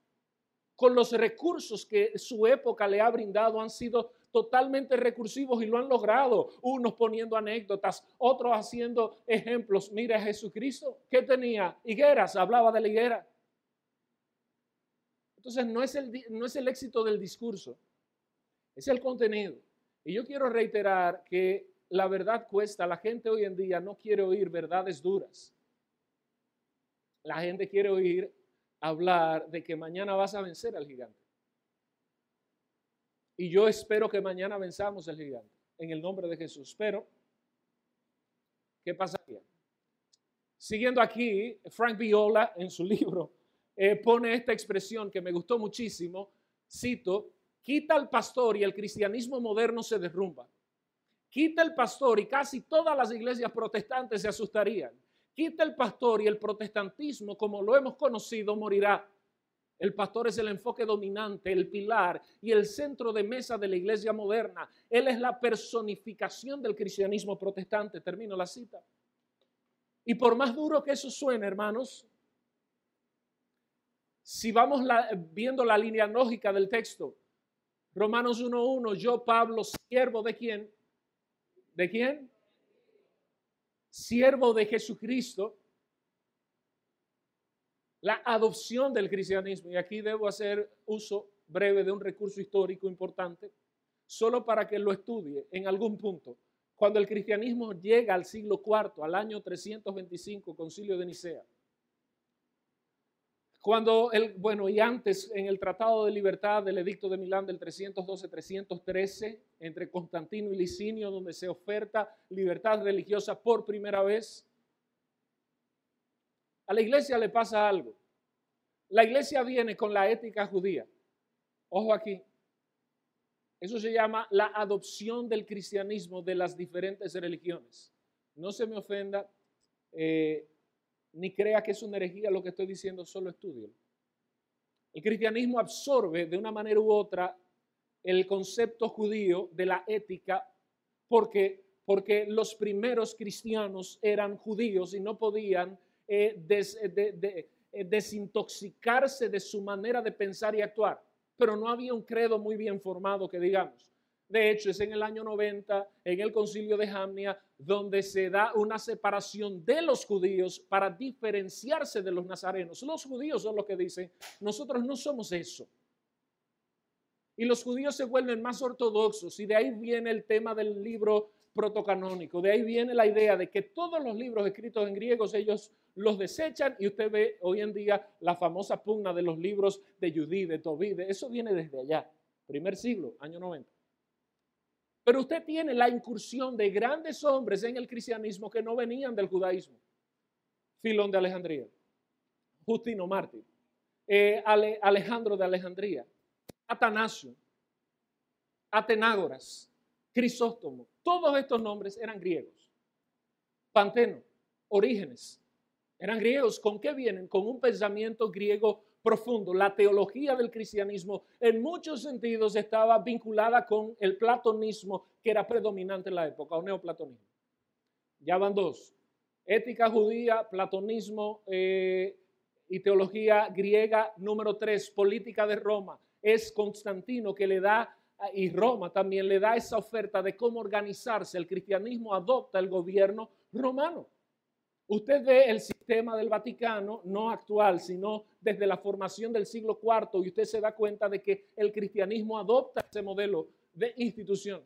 Con los recursos que su época le ha brindado han sido totalmente recursivos y lo han logrado. Unos poniendo anécdotas, otros haciendo ejemplos. Mira Jesucristo, ¿qué tenía? Higueras, hablaba de la higuera. Entonces no es, el, no es el éxito del discurso, es el contenido. Y yo quiero reiterar que la verdad cuesta. La gente hoy en día no quiere oír verdades duras. La gente quiere oír hablar de que mañana vas a vencer al gigante. Y yo espero que mañana venzamos al gigante, en el nombre de Jesús. Pero, ¿qué pasaría? Siguiendo aquí, Frank Viola en su libro eh, pone esta expresión que me gustó muchísimo, cito, quita el pastor y el cristianismo moderno se derrumba. Quita el pastor y casi todas las iglesias protestantes se asustarían. Quita el pastor y el protestantismo como lo hemos conocido morirá. El pastor es el enfoque dominante, el pilar y el centro de mesa de la iglesia moderna. Él es la personificación del cristianismo protestante. Termino la cita. Y por más duro que eso suene, hermanos, si vamos viendo la línea lógica del texto, Romanos 1.1, yo Pablo, siervo de quién? ¿De quién? Siervo de Jesucristo la adopción del cristianismo. Y aquí debo hacer uso breve de un recurso histórico importante, solo para que lo estudie en algún punto. Cuando el cristianismo llega al siglo IV, al año 325, concilio de Nicea, cuando el, bueno, y antes en el Tratado de Libertad del Edicto de Milán del 312-313, entre Constantino y Licinio, donde se oferta libertad religiosa por primera vez, a la iglesia le pasa algo. La iglesia viene con la ética judía. Ojo aquí. Eso se llama la adopción del cristianismo de las diferentes religiones. No se me ofenda, eh, ni crea que es una herejía lo que estoy diciendo, solo estudio. El cristianismo absorbe de una manera u otra el concepto judío de la ética porque, porque los primeros cristianos eran judíos y no podían eh, eh, eh, desintoxicarse de su manera de pensar y actuar, pero no había un credo muy bien formado que digamos. De hecho, es en el año 90, en el concilio de Jamnia, donde se da una separación de los judíos para diferenciarse de los nazarenos. Los judíos son los que dicen, nosotros no somos eso. Y los judíos se vuelven más ortodoxos y de ahí viene el tema del libro protocanónico. De ahí viene la idea de que todos los libros escritos en griegos ellos los desechan y usted ve hoy en día la famosa pugna de los libros de Judí, de Tobí, eso viene desde allá, primer siglo, año 90. Pero usted tiene la incursión de grandes hombres en el cristianismo que no venían del judaísmo. Filón de Alejandría, Justino Mártir, eh, Alejandro de Alejandría, Atanasio, Atenágoras, Crisóstomo, todos estos nombres eran griegos. Panteno, Orígenes, eran griegos. ¿Con qué vienen? Con un pensamiento griego profundo. La teología del cristianismo en muchos sentidos estaba vinculada con el platonismo que era predominante en la época, o neoplatonismo. Ya van dos. Ética judía, platonismo eh, y teología griega. Número tres, política de Roma. Es Constantino que le da y Roma también le da esa oferta de cómo organizarse. El cristianismo adopta el gobierno romano. Usted ve el sistema del Vaticano, no actual, sino desde la formación del siglo IV, y usted se da cuenta de que el cristianismo adopta ese modelo de institución.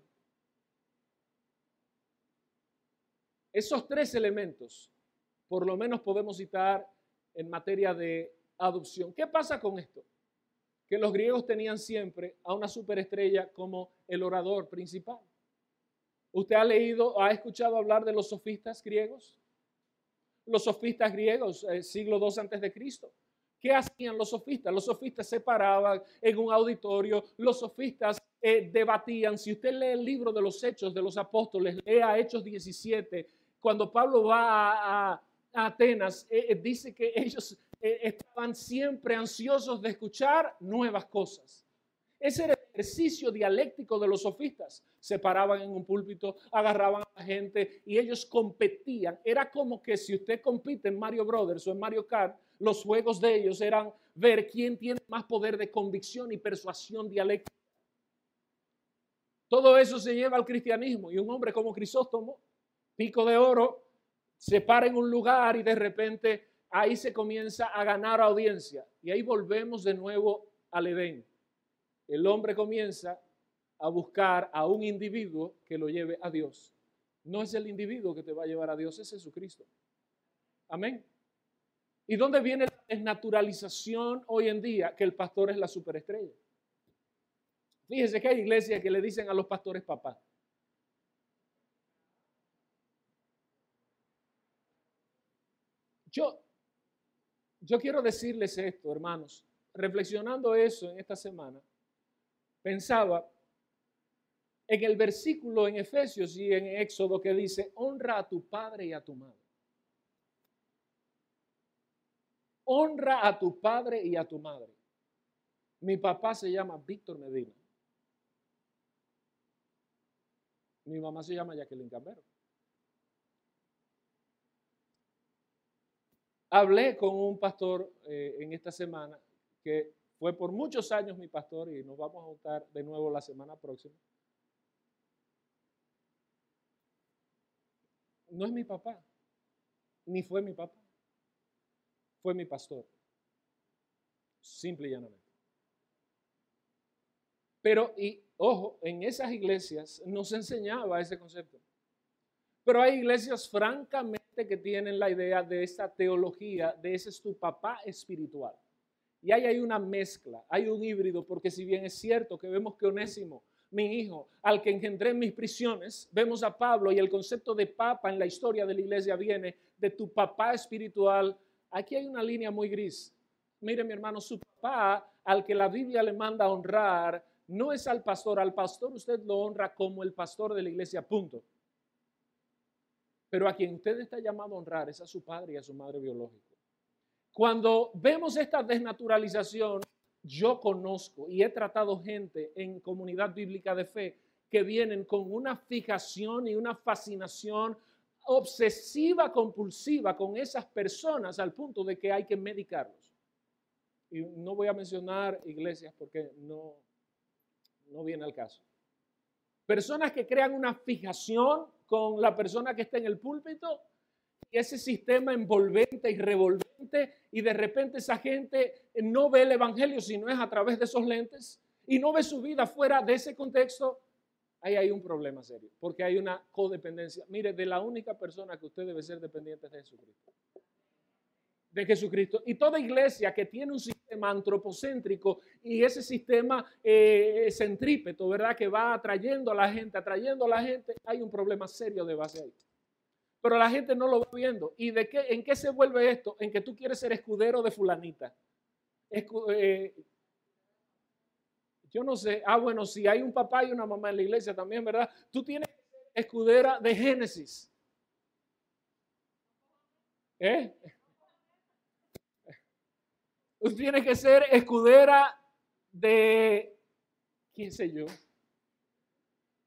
Esos tres elementos, por lo menos podemos citar en materia de adopción. ¿Qué pasa con esto? que los griegos tenían siempre a una superestrella como el orador principal. ¿Usted ha leído, ha escuchado hablar de los sofistas griegos? Los sofistas griegos, eh, siglo II antes de Cristo. ¿Qué hacían los sofistas? Los sofistas se paraban en un auditorio, los sofistas eh, debatían. Si usted lee el libro de los Hechos de los Apóstoles, lea Hechos 17, cuando Pablo va a, Atenas, eh, dice que ellos estaban siempre ansiosos de escuchar nuevas cosas. Ese era ejercicio dialéctico de los sofistas. Se paraban en un púlpito, agarraban a la gente y ellos competían. Era como que si usted compite en Mario Brothers o en Mario Kart, los juegos de ellos eran ver quién tiene más poder de convicción y persuasión dialéctica. Todo eso se lleva al cristianismo y un hombre como Crisóstomo, pico de oro, se para en un lugar y de repente ahí se comienza a ganar audiencia. Y ahí volvemos de nuevo al Edén. El hombre comienza a buscar a un individuo que lo lleve a Dios. No es el individuo que te va a llevar a Dios, es Jesucristo. Amén. ¿Y dónde viene la desnaturalización hoy en día? Que el pastor es la superestrella. Fíjese que hay iglesias que le dicen a los pastores papá. Yo, yo quiero decirles esto, hermanos. Reflexionando eso en esta semana, pensaba en el versículo en Efesios y en Éxodo que dice, honra a tu padre y a tu madre. Honra a tu padre y a tu madre. Mi papá se llama Víctor Medina. Mi mamá se llama Jacqueline Cambero. Hablé con un pastor eh, en esta semana que fue por muchos años mi pastor y nos vamos a juntar de nuevo la semana próxima. No es mi papá, ni fue mi papá, fue mi pastor, simple y llanamente. Pero, y ojo, en esas iglesias no se enseñaba ese concepto. Pero hay iglesias francamente que tienen la idea de esta teología, de ese es tu papá espiritual. Y ahí hay una mezcla, hay un híbrido, porque si bien es cierto que vemos que Onésimo, mi hijo, al que engendré en mis prisiones, vemos a Pablo y el concepto de papa en la historia de la iglesia viene de tu papá espiritual. Aquí hay una línea muy gris. Mire mi hermano, su papá al que la Biblia le manda a honrar no es al pastor, al pastor usted lo honra como el pastor de la iglesia, punto. Pero a quien usted está llamado a honrar es a su padre y a su madre biológica. Cuando vemos esta desnaturalización, yo conozco y he tratado gente en comunidad bíblica de fe que vienen con una fijación y una fascinación obsesiva, compulsiva con esas personas al punto de que hay que medicarlos. Y no voy a mencionar iglesias porque no, no viene al caso. Personas que crean una fijación con la persona que está en el púlpito y ese sistema envolvente y revolvente y de repente esa gente no ve el Evangelio si no es a través de esos lentes y no ve su vida fuera de ese contexto, ahí hay un problema serio, porque hay una codependencia. Mire, de la única persona que usted debe ser dependiente es de Jesucristo de Jesucristo. Y toda iglesia que tiene un sistema antropocéntrico y ese sistema eh, centrípeto, ¿verdad? Que va atrayendo a la gente, atrayendo a la gente, hay un problema serio de base ahí. Pero la gente no lo va viendo. ¿Y de qué, en qué se vuelve esto? En que tú quieres ser escudero de fulanita. Eh, yo no sé. Ah, bueno, si hay un papá y una mamá en la iglesia también, ¿verdad? Tú tienes escudera de Génesis. ¿Eh? Usted tiene que ser escudera de, quién sé yo,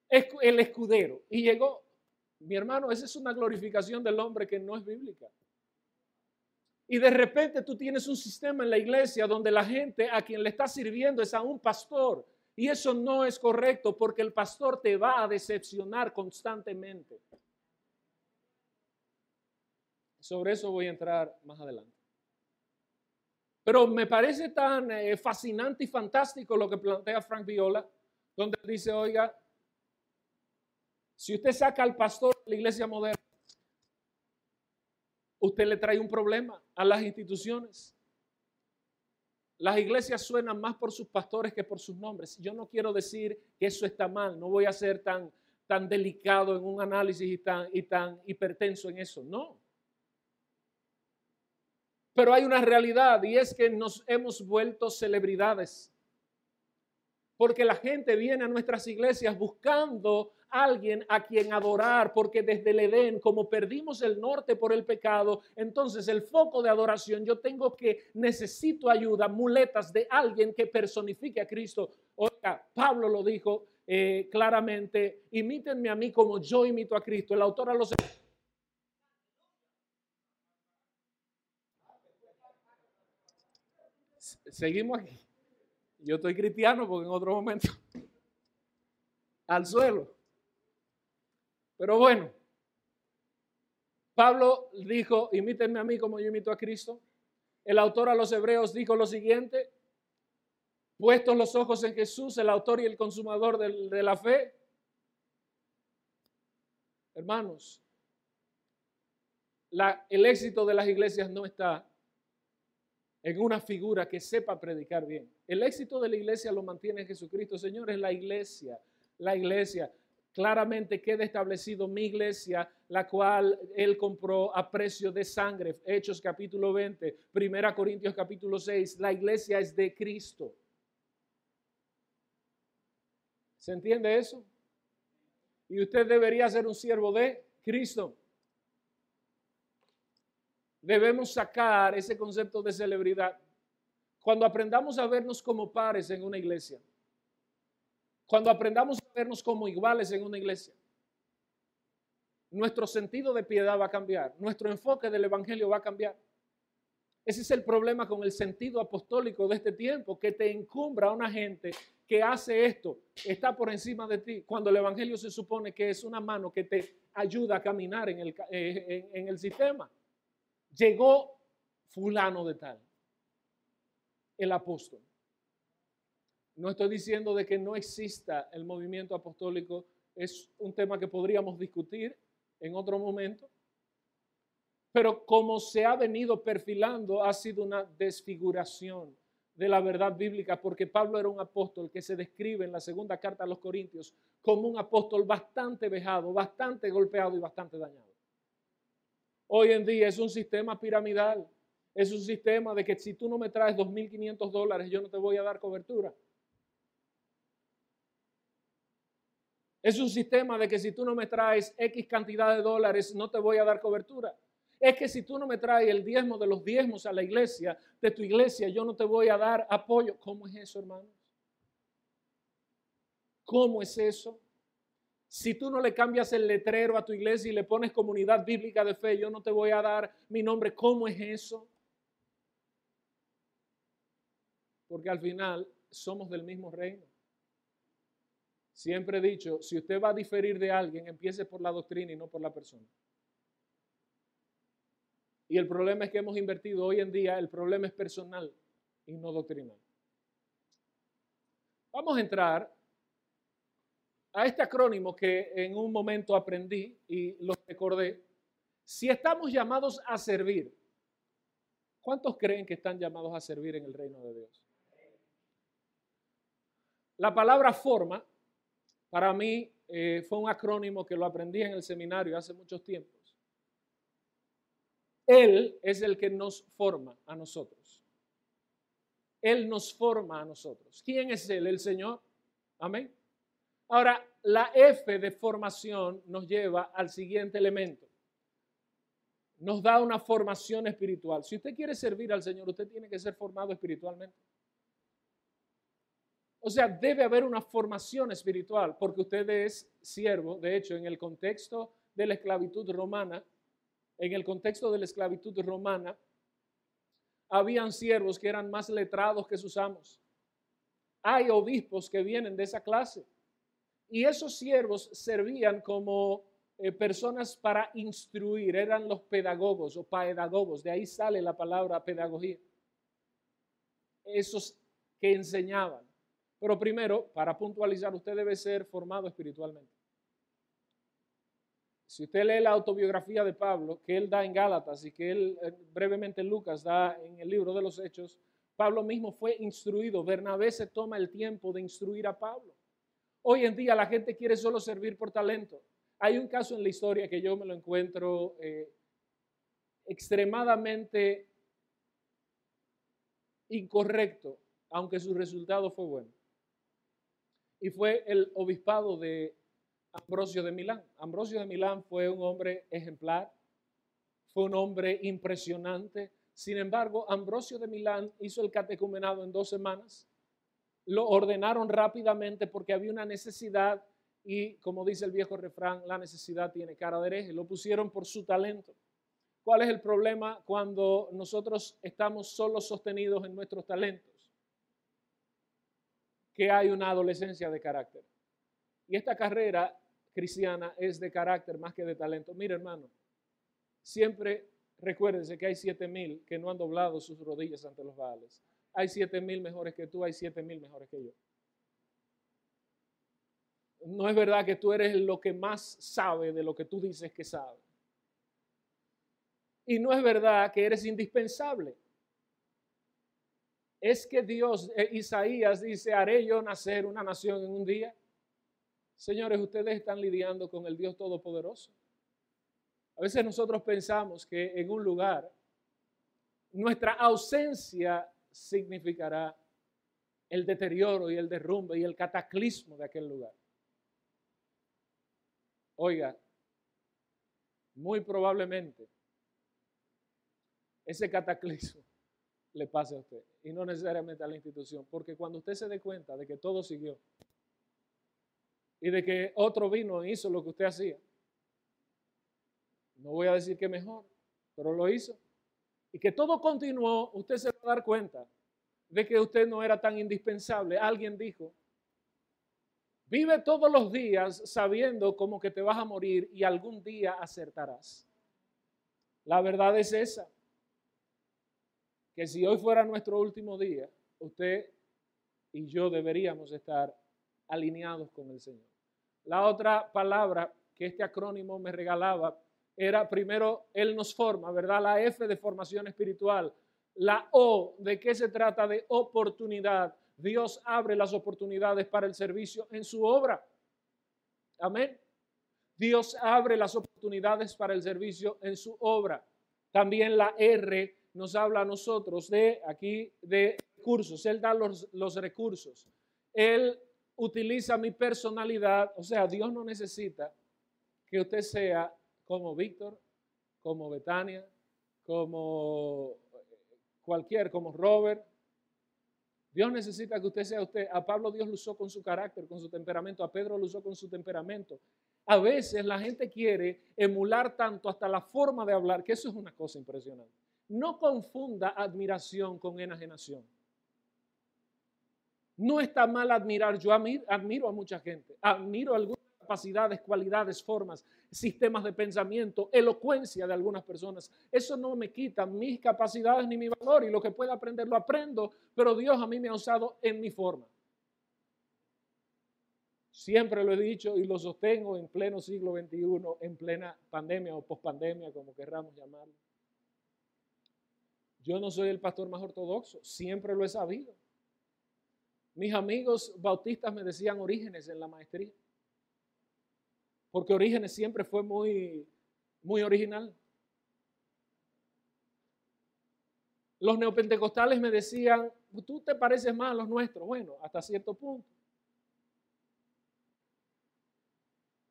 el escudero. Y llegó, mi hermano, esa es una glorificación del hombre que no es bíblica. Y de repente tú tienes un sistema en la iglesia donde la gente a quien le está sirviendo es a un pastor. Y eso no es correcto porque el pastor te va a decepcionar constantemente. Sobre eso voy a entrar más adelante. Pero me parece tan eh, fascinante y fantástico lo que plantea Frank Viola, donde dice, oiga, si usted saca al pastor de la iglesia moderna, usted le trae un problema a las instituciones. Las iglesias suenan más por sus pastores que por sus nombres. Yo no quiero decir que eso está mal, no voy a ser tan, tan delicado en un análisis y tan, y tan hipertenso en eso, no. Pero hay una realidad y es que nos hemos vuelto celebridades. Porque la gente viene a nuestras iglesias buscando alguien a quien adorar, porque desde el Edén, como perdimos el norte por el pecado, entonces el foco de adoración, yo tengo que, necesito ayuda, muletas de alguien que personifique a Cristo. Oiga, Pablo lo dijo eh, claramente, imítenme a mí como yo imito a Cristo. El autor a los... Seguimos aquí. Yo estoy cristiano porque en otro momento al suelo. Pero bueno, Pablo dijo, imítenme a mí como yo imito a Cristo. El autor a los hebreos dijo lo siguiente, puestos los ojos en Jesús, el autor y el consumador de, la fe. Hermanos, el éxito de las iglesias no está en una figura que sepa predicar bien. El éxito de la iglesia lo mantiene Jesucristo. Señores, la iglesia, la iglesia, claramente queda establecido mi iglesia, la cual Él compró a precio de sangre. Hechos capítulo 20, Primera Corintios capítulo 6, la iglesia es de Cristo. ¿Se entiende eso? Y usted debería ser un siervo de Cristo debemos sacar ese concepto de celebridad. Cuando aprendamos a vernos como pares en una iglesia, cuando aprendamos a vernos como iguales en una iglesia, nuestro sentido de piedad va a cambiar, nuestro enfoque del Evangelio va a cambiar. Ese es el problema con el sentido apostólico de este tiempo, que te encumbra a una gente que hace esto, está por encima de ti, cuando el Evangelio se supone que es una mano que te ayuda a caminar en el, eh, en el sistema llegó fulano de tal, el apóstol. No estoy diciendo de que no exista el movimiento apostólico, es un tema que podríamos discutir en otro momento, pero como se ha venido perfilando, ha sido una desfiguración de la verdad bíblica, porque Pablo era un apóstol que se describe en la segunda carta a los Corintios como un apóstol bastante vejado, bastante golpeado y bastante dañado. Hoy en día es un sistema piramidal. Es un sistema de que si tú no me traes 2.500 dólares, yo no te voy a dar cobertura. Es un sistema de que si tú no me traes X cantidad de dólares, no te voy a dar cobertura. Es que si tú no me traes el diezmo de los diezmos a la iglesia, de tu iglesia, yo no te voy a dar apoyo. ¿Cómo es eso, hermanos? ¿Cómo es eso? Si tú no le cambias el letrero a tu iglesia y le pones comunidad bíblica de fe, yo no te voy a dar mi nombre. ¿Cómo es eso? Porque al final somos del mismo reino. Siempre he dicho, si usted va a diferir de alguien, empiece por la doctrina y no por la persona. Y el problema es que hemos invertido hoy en día, el problema es personal y no doctrinal. Vamos a entrar a este acrónimo que en un momento aprendí y lo recordé, si estamos llamados a servir, ¿cuántos creen que están llamados a servir en el reino de Dios? La palabra forma, para mí, eh, fue un acrónimo que lo aprendí en el seminario hace muchos tiempos. Él es el que nos forma a nosotros. Él nos forma a nosotros. ¿Quién es Él? El Señor. Amén. Ahora, la F de formación nos lleva al siguiente elemento. Nos da una formación espiritual. Si usted quiere servir al Señor, usted tiene que ser formado espiritualmente. O sea, debe haber una formación espiritual porque usted es siervo. De hecho, en el contexto de la esclavitud romana, en el contexto de la esclavitud romana, habían siervos que eran más letrados que sus amos. Hay obispos que vienen de esa clase. Y esos siervos servían como eh, personas para instruir, eran los pedagogos o pedagogos, de ahí sale la palabra pedagogía. Esos que enseñaban. Pero primero, para puntualizar, usted debe ser formado espiritualmente. Si usted lee la autobiografía de Pablo, que él da en Gálatas y que él eh, brevemente Lucas da en el libro de los Hechos, Pablo mismo fue instruido. Bernabé se toma el tiempo de instruir a Pablo. Hoy en día la gente quiere solo servir por talento. Hay un caso en la historia que yo me lo encuentro eh, extremadamente incorrecto, aunque su resultado fue bueno. y fue el obispado de Ambrosio de Milán. Ambrosio de Milán fue un hombre ejemplar, fue un hombre impresionante. Sin embargo, Ambrosio de Milán hizo el catecumenado en dos semanas. Lo ordenaron rápidamente porque había una necesidad y, como dice el viejo refrán, la necesidad tiene cara de hereje. Lo pusieron por su talento. ¿Cuál es el problema cuando nosotros estamos solo sostenidos en nuestros talentos? Que hay una adolescencia de carácter. Y esta carrera cristiana es de carácter más que de talento. Mire, hermano, siempre recuérdense que hay siete mil que no han doblado sus rodillas ante los baales. Hay siete mil mejores que tú, hay siete mil mejores que yo. No es verdad que tú eres lo que más sabe de lo que tú dices que sabe. Y no es verdad que eres indispensable. Es que Dios, eh, Isaías dice, haré yo nacer una nación en un día. Señores, ustedes están lidiando con el Dios Todopoderoso. A veces nosotros pensamos que en un lugar nuestra ausencia significará el deterioro y el derrumbe y el cataclismo de aquel lugar. Oiga, muy probablemente ese cataclismo le pase a usted y no necesariamente a la institución, porque cuando usted se dé cuenta de que todo siguió, y de que otro vino e hizo lo que usted hacía. No voy a decir que mejor, pero lo hizo. Y que todo continuó, usted se va a dar cuenta de que usted no era tan indispensable. Alguien dijo, vive todos los días sabiendo como que te vas a morir y algún día acertarás. La verdad es esa, que si hoy fuera nuestro último día, usted y yo deberíamos estar alineados con el Señor. La otra palabra que este acrónimo me regalaba era primero, Él nos forma, ¿verdad? La F de formación espiritual. La O, ¿de qué se trata? De oportunidad. Dios abre las oportunidades para el servicio en su obra. Amén. Dios abre las oportunidades para el servicio en su obra. También la R nos habla a nosotros de aquí de recursos. Él da los, los recursos. Él utiliza mi personalidad. O sea, Dios no necesita que usted sea como Víctor, como Betania, como cualquier, como Robert. Dios necesita que usted sea usted. A Pablo Dios lo usó con su carácter, con su temperamento. A Pedro lo usó con su temperamento. A veces la gente quiere emular tanto hasta la forma de hablar, que eso es una cosa impresionante. No confunda admiración con enajenación. No está mal admirar, yo admiro a mucha gente, admiro algunas capacidades, cualidades, formas, sistemas de pensamiento, elocuencia de algunas personas. Eso no me quita mis capacidades ni mi valor y lo que pueda aprender lo aprendo, pero Dios a mí me ha usado en mi forma. Siempre lo he dicho y lo sostengo en pleno siglo XXI, en plena pandemia o pospandemia, como querramos llamarlo. Yo no soy el pastor más ortodoxo, siempre lo he sabido. Mis amigos bautistas me decían orígenes en la maestría, porque orígenes siempre fue muy, muy original. Los neopentecostales me decían, tú te pareces más a los nuestros. Bueno, hasta cierto punto.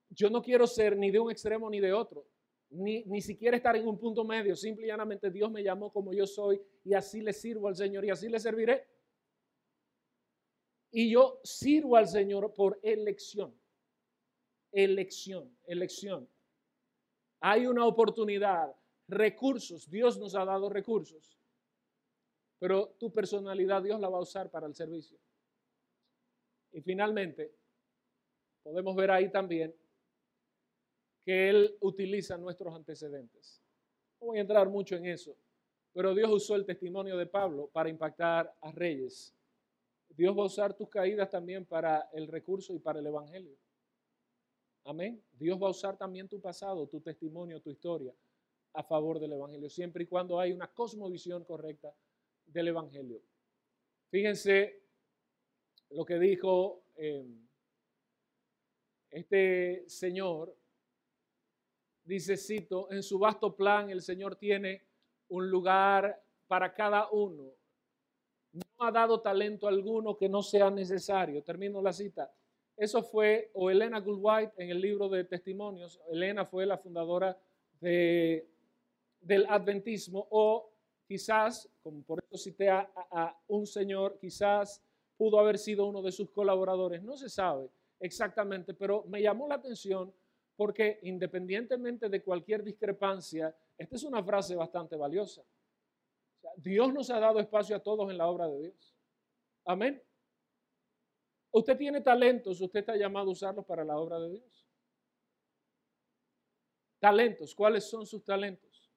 Yo no quiero ser ni de un extremo ni de otro, ni, ni siquiera estar en un punto medio. Simple y llanamente Dios me llamó como yo soy y así le sirvo al Señor y así le serviré. Y yo sirvo al Señor por elección. Elección, elección. Hay una oportunidad, recursos. Dios nos ha dado recursos. Pero tu personalidad Dios la va a usar para el servicio. Y finalmente, podemos ver ahí también que Él utiliza nuestros antecedentes. No voy a entrar mucho en eso, pero Dios usó el testimonio de Pablo para impactar a reyes Dios va a usar tus caídas también para el recurso y para el Evangelio. Amén. Dios va a usar también tu pasado, tu testimonio, tu historia a favor del Evangelio, siempre y cuando hay una cosmovisión correcta del Evangelio. Fíjense lo que dijo em, este Señor. Dice, cito, en su vasto plan el Señor tiene un lugar para cada uno no ha dado talento alguno que no sea necesario. Termino la cita. Eso fue, o Elena Goodwhite en el libro de testimonios, Elena fue la fundadora de, del adventismo, o quizás, como por eso cité a, a un señor, quizás pudo haber sido uno de sus colaboradores, no se sabe exactamente, pero me llamó la atención porque independientemente de cualquier discrepancia, esta es una frase bastante valiosa. Dios nos ha dado espacio a todos en la obra de Dios. Amén. Usted tiene talentos, usted está llamado a usarlos para la obra de Dios. Talentos, ¿cuáles son sus talentos?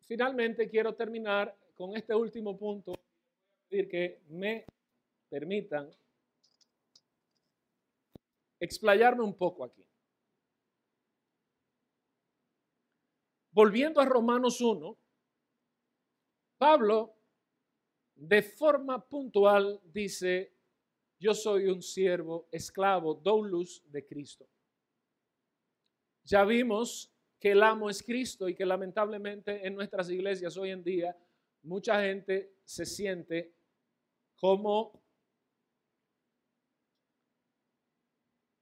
Finalmente quiero terminar con este último punto, decir que me permitan explayarme un poco aquí. Volviendo a Romanos 1, Pablo de forma puntual dice, yo soy un siervo, esclavo, doulos de Cristo. Ya vimos que el amo es Cristo y que lamentablemente en nuestras iglesias hoy en día mucha gente se siente como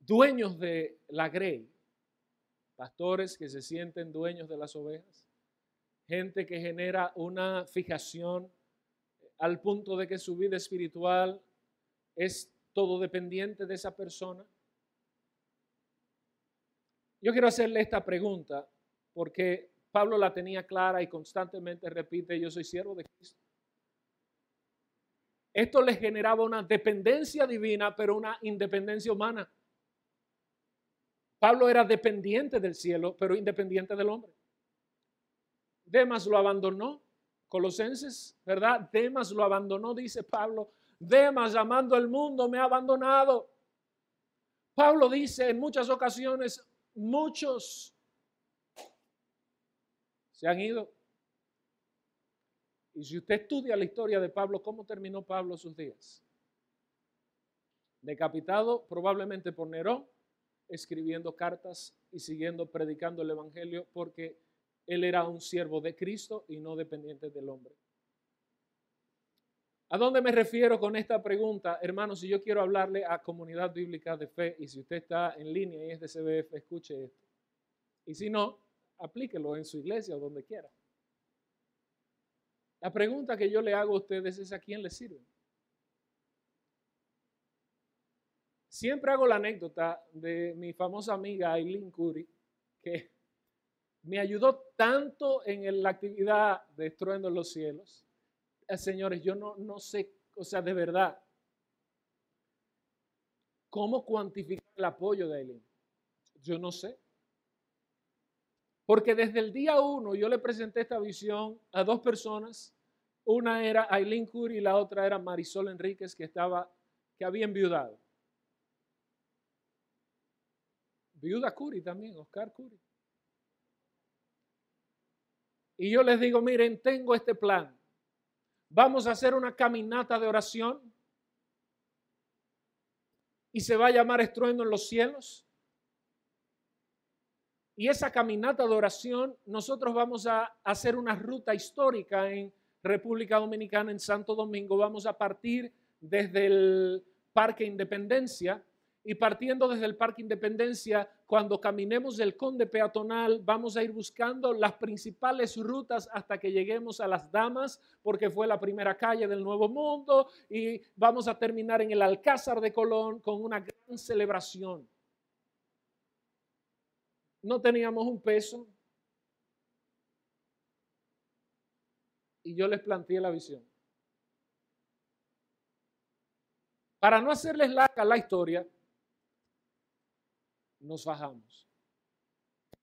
dueños de la grey, pastores que se sienten dueños de las ovejas, gente que genera una fijación al punto de que su vida espiritual es todo dependiente de esa persona. Yo quiero hacerle esta pregunta porque Pablo la tenía clara y constantemente repite, yo soy siervo de Cristo. Esto le generaba una dependencia divina, pero una independencia humana. Pablo era dependiente del cielo, pero independiente del hombre. Demas lo abandonó. Colosenses, ¿verdad? Demas lo abandonó, dice Pablo. Demas, amando el mundo, me ha abandonado. Pablo dice en muchas ocasiones, muchos se han ido. Y si usted estudia la historia de Pablo, ¿cómo terminó Pablo sus días? Decapitado probablemente por Nerón, escribiendo cartas y siguiendo predicando el Evangelio porque él era un siervo de Cristo y no dependiente del hombre. ¿A dónde me refiero con esta pregunta? Hermanos, si yo quiero hablarle a comunidad bíblica de fe y si usted está en línea y es de CBF, escuche esto. Y si no, aplíquelo en su iglesia o donde quiera. La pregunta que yo le hago a ustedes es a quién le sirve. Siempre hago la anécdota de mi famosa amiga Aileen Curry, que me ayudó tanto en la actividad de Estruendo en los cielos. Eh, señores, yo no, no sé, o sea, de verdad, ¿cómo cuantificar el apoyo de Aileen? Yo no sé. Porque desde el día uno yo le presenté esta visión a dos personas. Una era Aileen Curry y la otra era Marisol Enríquez, que estaba, que había enviudado. Viuda Curi también, Oscar Curi. Y yo les digo, miren, tengo este plan. Vamos a hacer una caminata de oración y se va a llamar estruendo en los cielos. Y esa caminata de oración, nosotros vamos a hacer una ruta histórica en República Dominicana, en Santo Domingo. Vamos a partir desde el Parque Independencia y partiendo desde el Parque Independencia, cuando caminemos del Conde Peatonal, vamos a ir buscando las principales rutas hasta que lleguemos a las Damas, porque fue la primera calle del Nuevo Mundo, y vamos a terminar en el Alcázar de Colón con una gran celebración. No teníamos un peso. Y yo les planteé la visión. Para no hacerles larga la historia, nos bajamos.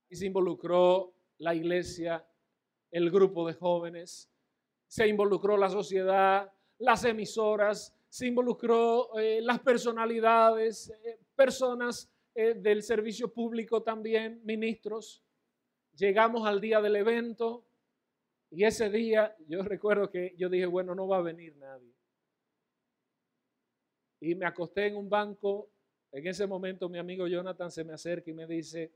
Y se involucró la iglesia, el grupo de jóvenes, se involucró la sociedad, las emisoras, se involucró eh, las personalidades, eh, personas eh, del servicio público también, ministros. Llegamos al día del evento y ese día yo recuerdo que yo dije, bueno, no va a venir nadie. Y me acosté en un banco en ese momento mi amigo Jonathan se me acerca y me dice,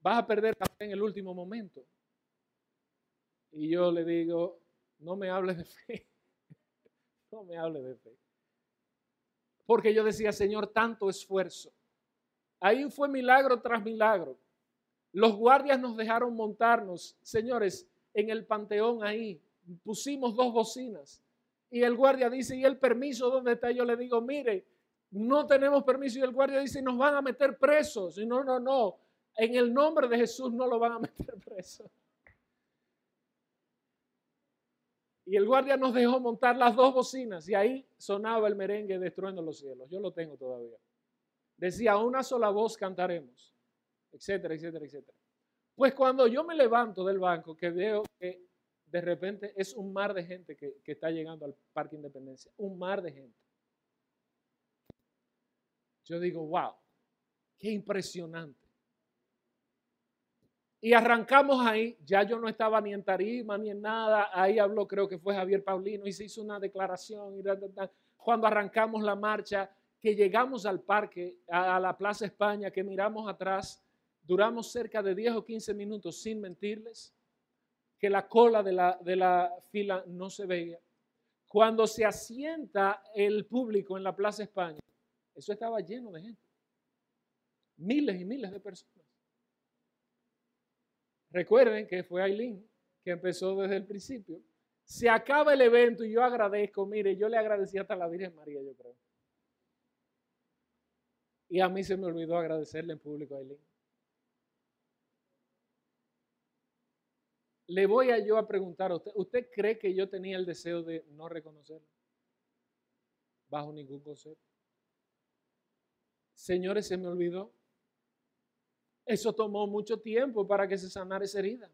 vas a perder en el último momento. Y yo le digo, no me hables de fe, no me hables de fe. Porque yo decía, Señor, tanto esfuerzo. Ahí fue milagro tras milagro. Los guardias nos dejaron montarnos, señores, en el panteón ahí. Pusimos dos bocinas. Y el guardia dice, ¿y el permiso dónde está? Yo le digo, mire, no tenemos permiso. Y el guardia dice, nos van a meter presos. Y no, no, no. En el nombre de Jesús no lo van a meter preso. Y el guardia nos dejó montar las dos bocinas y ahí sonaba el merengue destruyendo los cielos. Yo lo tengo todavía. Decía, una sola voz cantaremos, etcétera, etcétera, etcétera. Pues cuando yo me levanto del banco, que veo que de repente es un mar de gente que, que está llegando al Parque Independencia, un mar de gente. Yo digo, wow, qué impresionante. Y arrancamos ahí, ya yo no estaba ni en tarima ni en nada, ahí habló creo que fue Javier Paulino y se hizo una declaración. Y cuando arrancamos la marcha, que llegamos al parque, a la Plaza España, que miramos atrás, duramos cerca de 10 o 15 minutos sin mentirles, que la cola de la, de la fila no se veía. Cuando se asienta el público en la Plaza España, eso estaba lleno de gente. Miles y miles de personas. Recuerden que fue Aileen que empezó desde el principio. Se acaba el evento y yo agradezco, mire, yo le agradecí hasta la Virgen María, yo creo. Y a mí se me olvidó agradecerle en público a Aileen. Le voy a yo a preguntar a usted, ¿usted cree que yo tenía el deseo de no reconocerlo? Bajo ningún concepto. Señores, se me olvidó. Eso tomó mucho tiempo para que se sanara esa herida.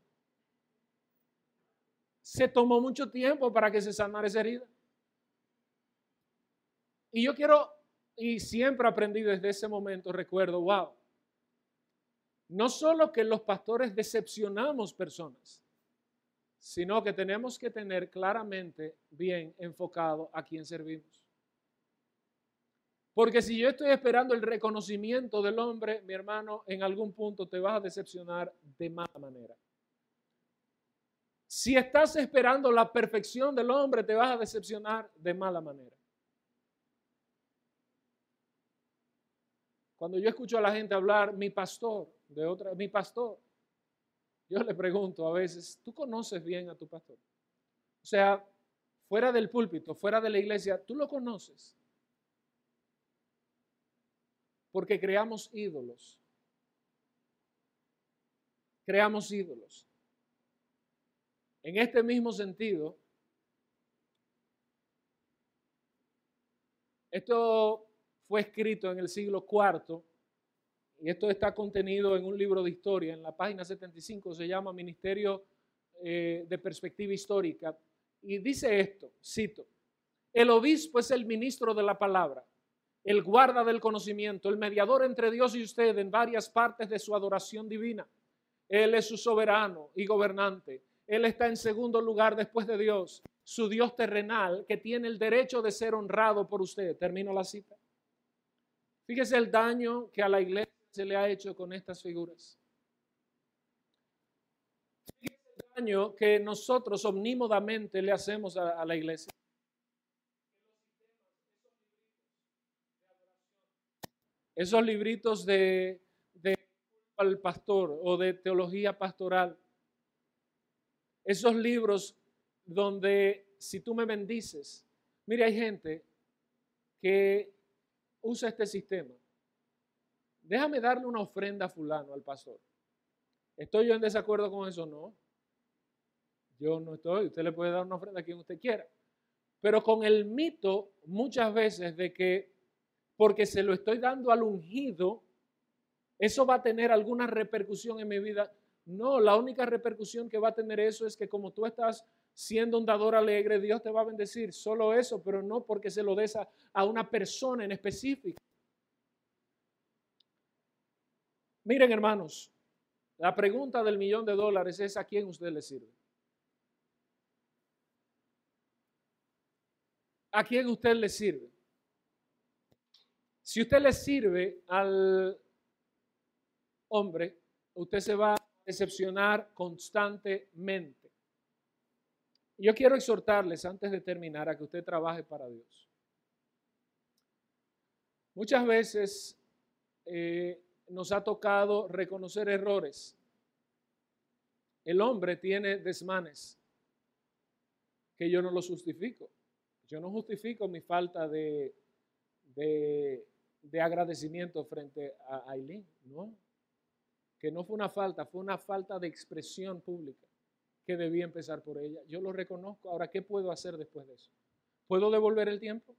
Se tomó mucho tiempo para que se sanara esa herida. Y yo quiero, y siempre aprendí desde ese momento, recuerdo, wow, no solo que los pastores decepcionamos personas, sino que tenemos que tener claramente bien enfocado a quién servimos. Porque si yo estoy esperando el reconocimiento del hombre, mi hermano, en algún punto te vas a decepcionar de mala manera. Si estás esperando la perfección del hombre, te vas a decepcionar de mala manera. Cuando yo escucho a la gente hablar, mi pastor, de otra, mi pastor, yo le pregunto a veces, ¿tú conoces bien a tu pastor? O sea, fuera del púlpito, fuera de la iglesia, ¿tú lo conoces? Porque creamos ídolos. Creamos ídolos. En este mismo sentido, esto fue escrito en el siglo IV y esto está contenido en un libro de historia, en la página 75, se llama Ministerio eh, de Perspectiva Histórica, y dice esto, cito, el obispo es el ministro de la palabra, el guarda del conocimiento, el mediador entre Dios y usted en varias partes de su adoración divina. Él es su soberano y gobernante. Él está en segundo lugar después de Dios, su Dios terrenal, que tiene el derecho de ser honrado por usted. Termino la cita. Fíjese el daño que a la iglesia se le ha hecho con estas figuras. Fíjese el daño que nosotros omnímodamente le hacemos a, a la iglesia. Esos libritos de, al pastor o de teología pastoral, esos libros donde si tú me bendices, mire, hay gente que usa este sistema. Déjame darle una ofrenda a fulano, al pastor. ¿Estoy yo en desacuerdo con eso? No. Yo no estoy. Usted le puede dar una ofrenda a quien usted quiera. Pero con el mito muchas veces de que porque se lo estoy dando al ungido, eso va a tener alguna repercusión en mi vida. No, la única repercusión que va a tener eso es que como tú estás siendo un dador alegre, Dios te va a bendecir. Solo eso, pero no porque se lo des a, a una persona en específico. Miren, hermanos, la pregunta del millón de dólares es a quién usted le sirve. ¿A quién usted le sirve? Si usted le sirve al hombre, usted se va a decepcionar constantemente. Yo quiero exhortarles antes de terminar a que usted trabaje para Dios. Muchas veces eh, nos ha tocado reconocer errores. El hombre tiene desmanes que yo no los justifico. Yo no justifico mi falta de, de, agradecimiento frente a Aileen, ¿no? Que no fue una falta, fue una falta de expresión pública que debía empezar por ella. Yo lo reconozco. Ahora, ¿qué puedo hacer después de eso? ¿Puedo devolver el tiempo?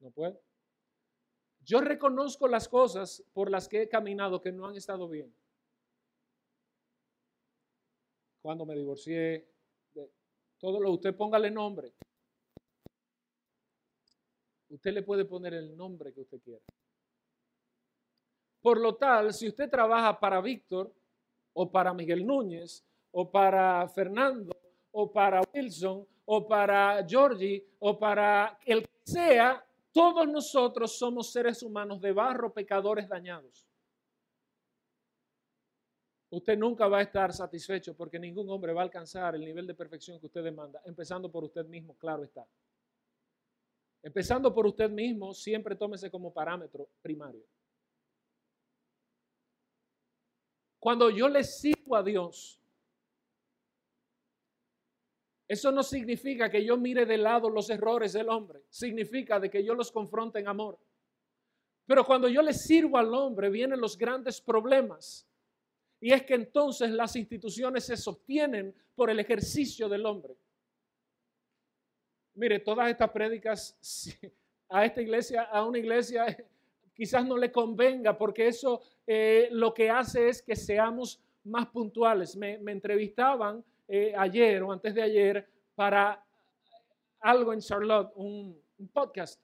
No puedo. Yo reconozco las cosas por las que he caminado que no han estado bien. Cuando me divorcié, todo lo usted póngale nombre. Usted le puede poner el nombre que usted quiera. Por lo tal, si usted trabaja para Víctor o para Miguel Núñez o para Fernando o para Wilson o para Georgie o para el que sea, todos nosotros somos seres humanos de barro, pecadores dañados. Usted nunca va a estar satisfecho porque ningún hombre va a alcanzar el nivel de perfección que usted demanda, empezando por usted mismo, claro está. Empezando por usted mismo, siempre tómese como parámetro primario. Cuando yo le sirvo a Dios, eso no significa que yo mire de lado los errores del hombre, significa de que yo los confronte en amor. Pero cuando yo le sirvo al hombre, vienen los grandes problemas. Y es que entonces las instituciones se sostienen por el ejercicio del hombre. Mire, todas estas prédicas a esta iglesia, a una iglesia, quizás no le convenga porque eso eh, lo que hace es que seamos más puntuales. Me, entrevistaban eh, ayer o antes de ayer para algo en Charlotte, un, podcast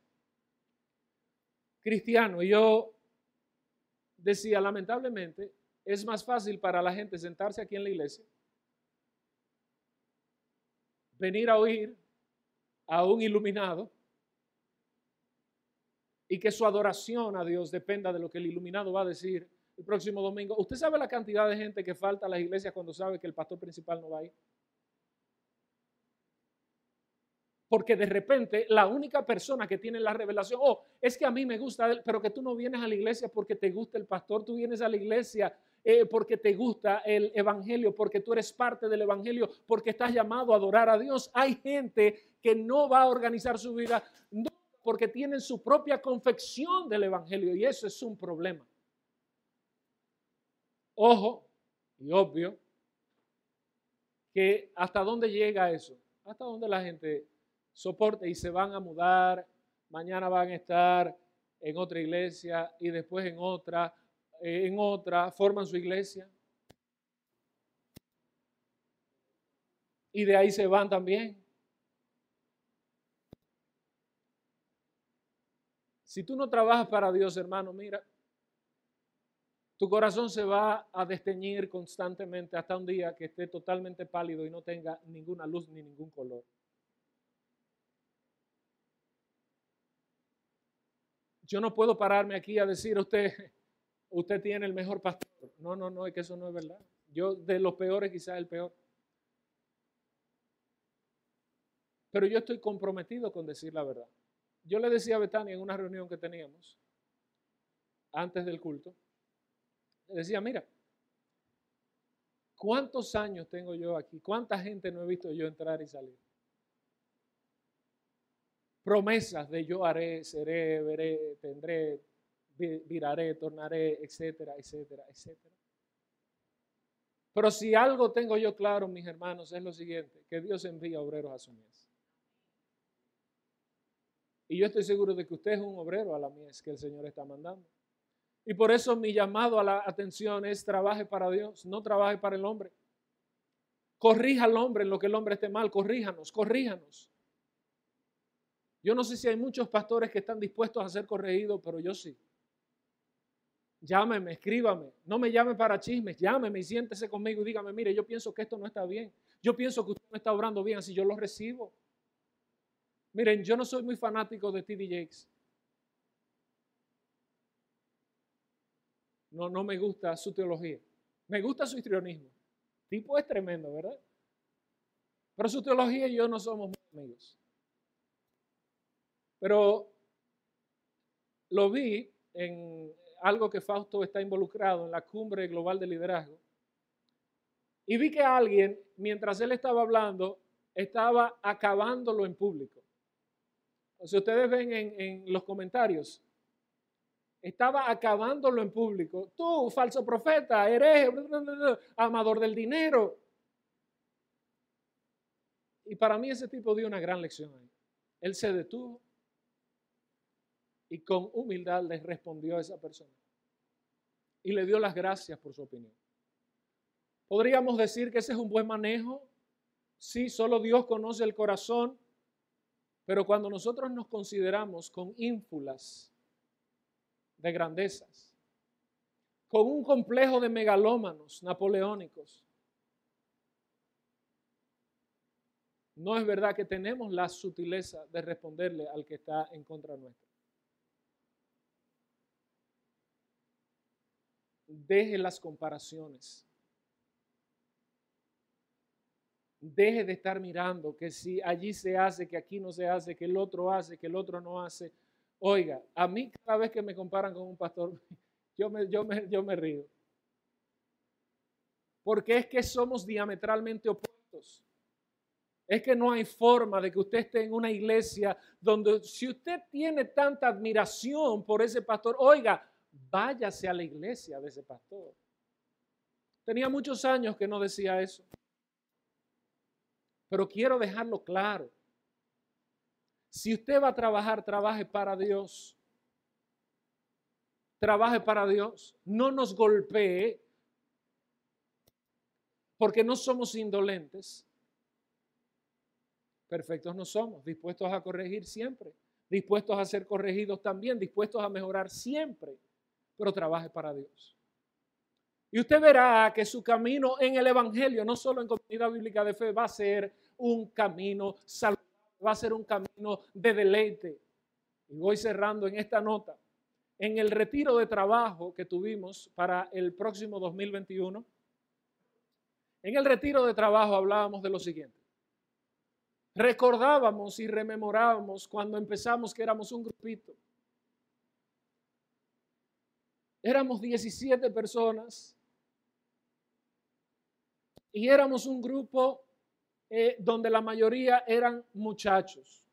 cristiano. Y yo decía, lamentablemente, es más fácil para la gente sentarse aquí en la iglesia, venir a oír a un iluminado y que su adoración a Dios dependa de lo que el iluminado va a decir el próximo domingo. ¿Usted sabe la cantidad de gente que falta a las iglesias cuando sabe que el pastor principal no va a ir? Porque de repente la única persona que tiene la revelación, oh, es que a mí me gusta pero que tú no vienes a la iglesia porque te gusta el pastor, tú vienes a la iglesia eh, porque te gusta el evangelio, porque tú eres parte del evangelio, porque estás llamado a adorar a Dios. Hay gente que no va a organizar su vida porque tienen su propia confección del evangelio y eso es un problema. Ojo, y obvio, que hasta dónde llega eso, hasta dónde la gente soporta y se van a mudar, mañana van a estar en otra iglesia y después en otra, en otra, forman su iglesia. Y de ahí se van también. Si tú no trabajas para Dios, hermano, mira, tu corazón se va a desteñir constantemente hasta un día que esté totalmente pálido y no tenga ninguna luz ni ningún color. Yo no puedo pararme aquí a decir a usted, usted tiene el mejor pastor. No, no, no, es que eso no es verdad. Yo de los peores quizás el peor. Pero yo estoy comprometido con decir la verdad. Yo le decía a Betania en una reunión que teníamos antes del culto, decía, mira, ¿cuántos años tengo yo aquí? ¿Cuánta gente no he visto yo entrar y salir? Promesas de yo haré, seré, veré, tendré, viraré, tornaré, etcétera, etcétera, etcétera. Pero si algo tengo yo claro, mis hermanos, es lo siguiente, que Dios envía obreros a su mies. Y yo estoy seguro de que usted es un obrero a la mies que el Señor está mandando. Y por eso mi llamado a la atención es trabaje para Dios, no trabaje para el hombre. Corrija al hombre en lo que el hombre esté mal, corríjanos, corríjanos. Yo no sé si hay muchos pastores que están dispuestos a ser corregidos, pero yo sí. Llámeme, escríbame. No me llame para chismes, llámeme y siéntese conmigo y dígame, mire, yo pienso que esto no está bien. Yo pienso que usted no está obrando bien, así yo lo recibo. Miren, yo no soy muy fanático de TD Jakes. No, no me gusta su teología. Me gusta su histrionismo. Tipo es tremendo, ¿verdad? Pero su teología y yo no somos muy amigos. Pero lo vi en algo que Fausto está involucrado en la cumbre global de liderazgo. Y vi que alguien, mientras él estaba hablando, estaba acabándolo en público. Si ustedes ven en, los comentarios, estaba acabándolo en público. Tú, falso profeta, hereje, amador del dinero. Y para mí ese tipo dio una gran lección ahí. Él se detuvo y con humildad le respondió a esa persona. Y le dio las gracias por su opinión. Podríamos decir que ese es un buen manejo. Sí, solo Dios conoce el corazón. Pero cuando nosotros nos consideramos con ínfulas de grandezas, con un complejo de megalómanos napoleónicos, no es verdad que tenemos la sutileza de responderle al que está en contra nuestra. Deje las comparaciones. Deje de estar mirando que si allí se hace, que aquí no se hace, que el otro hace, que el otro no hace. Oiga, a mí cada vez que me comparan con un pastor, yo me, yo me, yo me río. Porque es que somos diametralmente opuestos. Es que no hay forma de que usted esté en una iglesia donde si usted tiene tanta admiración por ese pastor, oiga, váyase a la iglesia de ese pastor. Tenía muchos años que no decía eso. Pero quiero dejarlo claro. Si usted va a trabajar, trabaje para Dios. Trabaje para Dios. No nos golpee porque no somos indolentes. Perfectos no somos, dispuestos a corregir siempre, dispuestos a ser corregidos también, dispuestos a mejorar siempre pero trabaje para Dios. Y usted verá que su camino en el Evangelio, no solo en comunidad bíblica de fe, va a ser un camino saludable, va a ser un camino de deleite. Y voy cerrando en esta nota. En el retiro de trabajo que tuvimos para el próximo 2021, en el retiro de trabajo hablábamos de lo siguiente. Recordábamos y rememorábamos cuando empezamos que éramos un grupito Éramos 17 personas y éramos un grupo eh, donde la mayoría eran muchachos.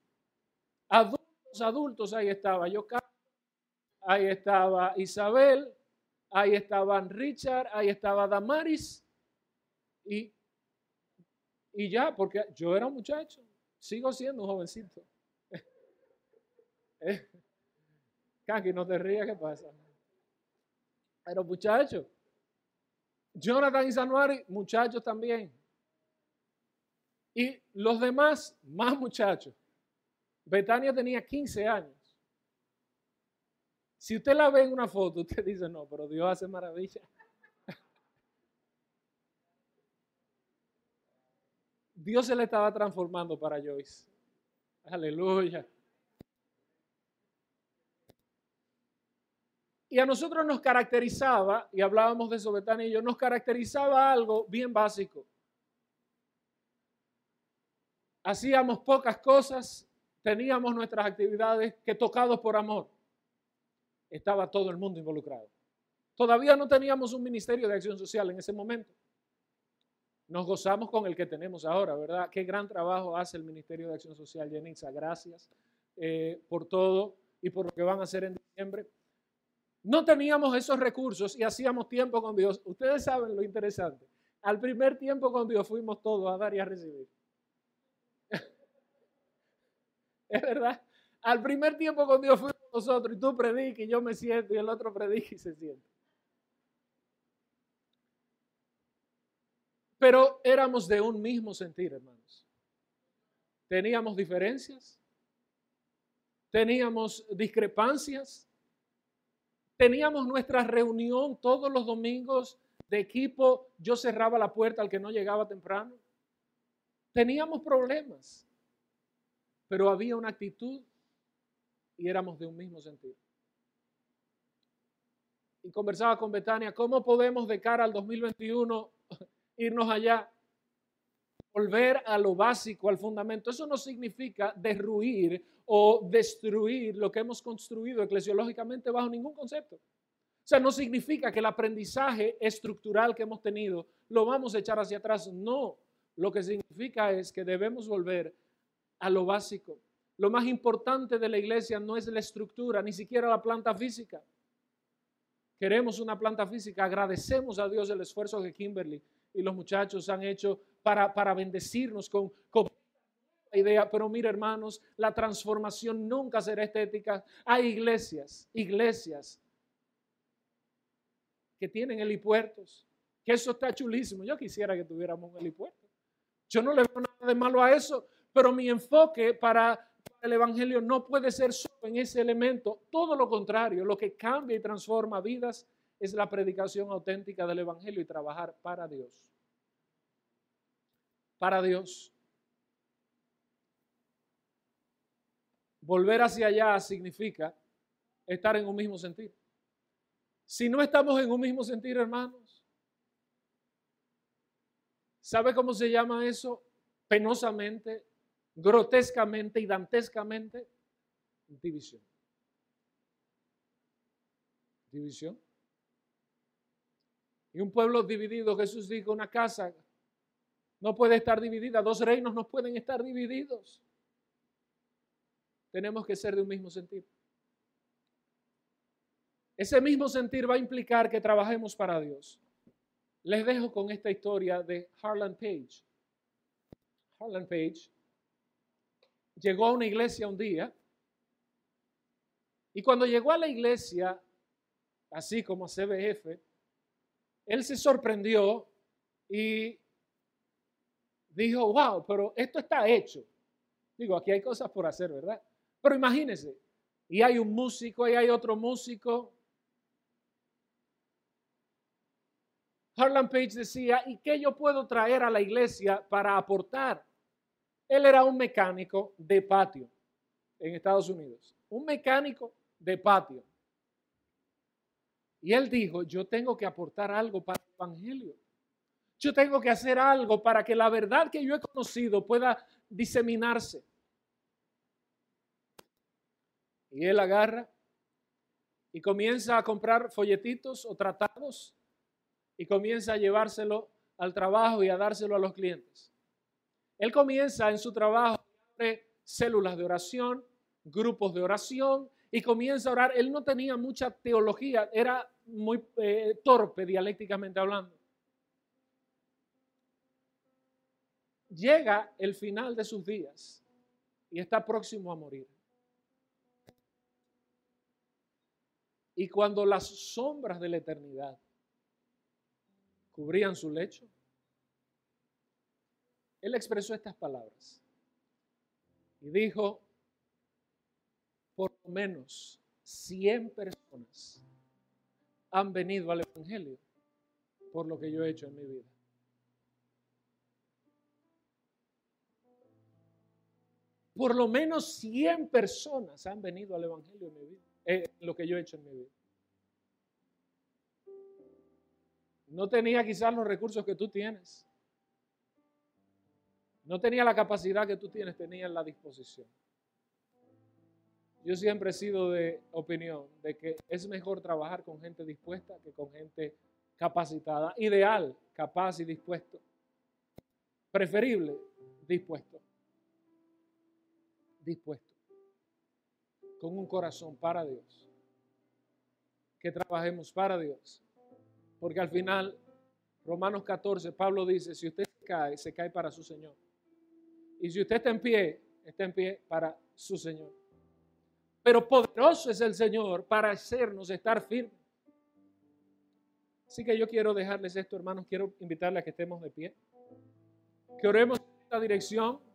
Adultos, adultos, ahí estaba yo, ahí estaba Isabel, ahí estaban Richard, ahí estaba Damaris y, y ya, porque yo era un muchacho, sigo siendo un jovencito. Kaki, no te rías, ¿qué pasa? Pero muchachos, Jonathan y Sanuari, muchachos también. Y los demás, más muchachos. Betania tenía 15 años. Si usted la ve en una foto, usted dice, no, pero Dios hace maravilla. Dios se le estaba transformando para Joyce. Aleluya. Y a nosotros nos caracterizaba, y hablábamos de eso, y yo, nos caracterizaba algo bien básico. Hacíamos pocas cosas, teníamos nuestras actividades que tocados por amor. Estaba todo el mundo involucrado. Todavía no teníamos un ministerio de acción social en ese momento. Nos gozamos con el que tenemos ahora, ¿verdad? Qué gran trabajo hace el Ministerio de Acción Social, Yenitza. Gracias eh, por todo y por lo que van a hacer en diciembre. No teníamos esos recursos y hacíamos tiempo con Dios. Ustedes saben lo interesante. Al primer tiempo con Dios fuimos todos a dar y a recibir. es verdad. Al primer tiempo con Dios fuimos nosotros y tú prediques y yo me siento y el otro predica y se siente. Pero éramos de un mismo sentir, hermanos. Teníamos diferencias, teníamos discrepancias, Teníamos nuestra reunión todos los domingos de equipo. Yo cerraba la puerta al que no llegaba temprano. Teníamos problemas, pero había una actitud y éramos de un mismo sentido. Y conversaba con Betania, ¿cómo podemos de cara al 2021 irnos allá? Volver a lo básico, al fundamento. Eso no significa derruir o destruir lo que hemos construido eclesiológicamente bajo ningún concepto. O sea, no significa que el aprendizaje estructural que hemos tenido lo vamos a echar hacia atrás. No, lo que significa es que debemos volver a lo básico. Lo más importante de la iglesia no es la estructura, ni siquiera la planta física. Queremos una planta física. Agradecemos a Dios el esfuerzo que Kimberly y los muchachos han hecho para, para bendecirnos con, con idea, pero mira hermanos, la transformación nunca será estética. Hay iglesias, iglesias que tienen helipuertos, que eso está chulísimo. Yo quisiera que tuviéramos un helipuerto. Yo no le veo nada de malo a eso, pero mi enfoque para el Evangelio no puede ser solo en ese elemento, todo lo contrario, lo que cambia y transforma vidas es la predicación auténtica del Evangelio y trabajar para Dios. Para Dios. Volver hacia allá significa estar en un mismo sentido. Si no estamos en un mismo sentido, hermanos, ¿sabe cómo se llama eso? Penosamente, grotescamente y dantescamente, división. División. Y un pueblo dividido, Jesús dijo, una casa no puede estar dividida, dos reinos no pueden estar divididos. Tenemos que ser de un mismo sentido. Ese mismo sentir va a implicar que trabajemos para Dios. Les dejo con esta historia de Harlan Page. Harlan Page llegó a una iglesia un día y cuando llegó a la iglesia, así como a CBF, él se sorprendió y dijo, wow, pero esto está hecho. Digo, aquí hay cosas por hacer, ¿verdad? Pero imagínense, y hay un músico, y hay otro músico, Harlan Page decía, ¿y qué yo puedo traer a la iglesia para aportar? Él era un mecánico de patio en Estados Unidos, un mecánico de patio. Y él dijo, yo tengo que aportar algo para el Evangelio. Yo tengo que hacer algo para que la verdad que yo he conocido pueda diseminarse. Y él agarra y comienza a comprar folletitos o tratados y comienza a llevárselo al trabajo y a dárselo a los clientes. Él comienza en su trabajo, células de oración, grupos de oración y comienza a orar. Él no tenía mucha teología, era muy eh, torpe dialécticamente hablando. Llega el final de sus días y está próximo a morir. Y cuando las sombras de la eternidad cubrían su lecho, él expresó estas palabras y dijo, por lo menos 100 personas han venido al Evangelio por lo que yo he hecho en mi vida. Por lo menos 100 personas han venido al Evangelio en mi vida, eh, lo que yo he hecho en mi vida. No tenía quizás los recursos que tú tienes. No tenía la capacidad que tú tienes, tenía la disposición. Yo siempre he sido de opinión de que es mejor trabajar con gente dispuesta que con gente capacitada. Ideal, capaz y dispuesto. Preferible, dispuesto. Dispuesto. Con un corazón para Dios. Que trabajemos para Dios. Porque al final, Romanos 14, Pablo dice, si usted cae, se cae para su Señor. Y si usted está en pie, está en pie para su Señor. Pero poderoso es el Señor para hacernos estar firmes. Así que yo quiero dejarles esto, hermanos. Quiero invitarles a que estemos de pie. Que oremos en esta dirección.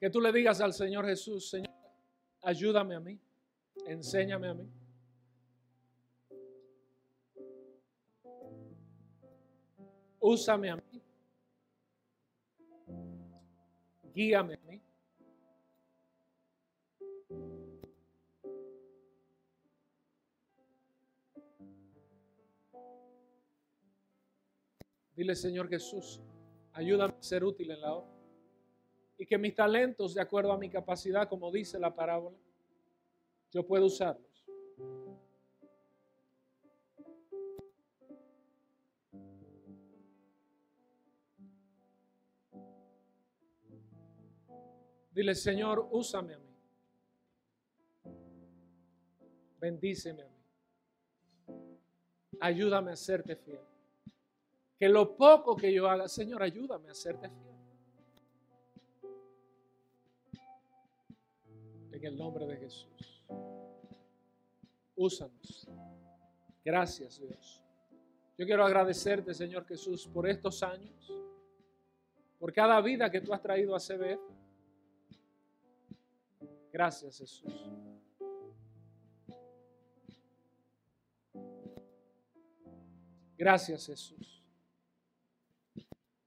Que tú le digas al Señor Jesús, Señor, ayúdame a mí, enséñame a mí. Úsame a mí. Guíame a mí. Dile, Señor Jesús, ayúdame a ser útil en la obra. Y que mis talentos, de acuerdo a mi capacidad, como dice la parábola, yo puedo usarlos. Dile, Señor, úsame a mí. Bendíceme a mí. Ayúdame a serte fiel. Que lo poco que yo haga, Señor, ayúdame a serte fiel. En el nombre de Jesús. Úsanos. Gracias, Dios. Yo quiero agradecerte, Señor Jesús, por estos años, por cada vida que tú has traído a CBF. Gracias, Jesús. Gracias, Jesús.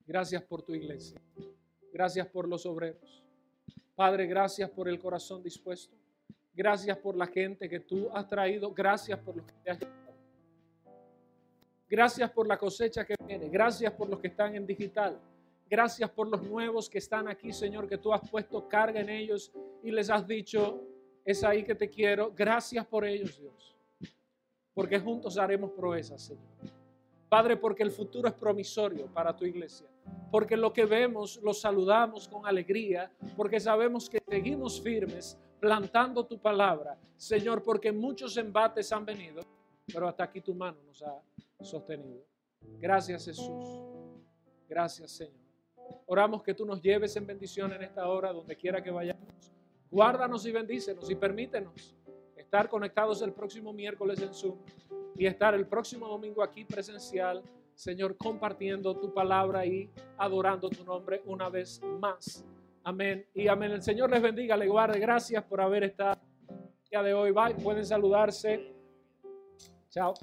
Gracias por tu iglesia. Gracias por los obreros. Padre, gracias por el corazón dispuesto. Gracias por la gente que tú has traído. Gracias por los que te has llevado. Gracias por la cosecha que viene. Gracias por los que están en digital. Gracias por los nuevos que están aquí, Señor, que tú has puesto carga en ellos y les has dicho, es ahí que te quiero. Gracias por ellos, Dios. Porque juntos haremos proezas, Señor. Padre, porque el futuro es promisorio para tu iglesia. Porque lo que vemos lo saludamos con alegría. Porque sabemos que seguimos firmes plantando tu palabra. Señor, porque muchos embates han venido. Pero hasta aquí tu mano nos ha sostenido. Gracias Jesús. Gracias Señor. Oramos que tú nos lleves en bendición en esta hora, donde quiera que vayamos. Guárdanos y bendícenos y permítenos estar conectados el próximo miércoles en Zoom y estar el próximo domingo aquí presencial, Señor, compartiendo tu palabra y adorando tu nombre una vez más. Amén y amén. El Señor les bendiga, le guarde. Gracias por haber estado el día de hoy. Bye. Pueden saludarse. Chao.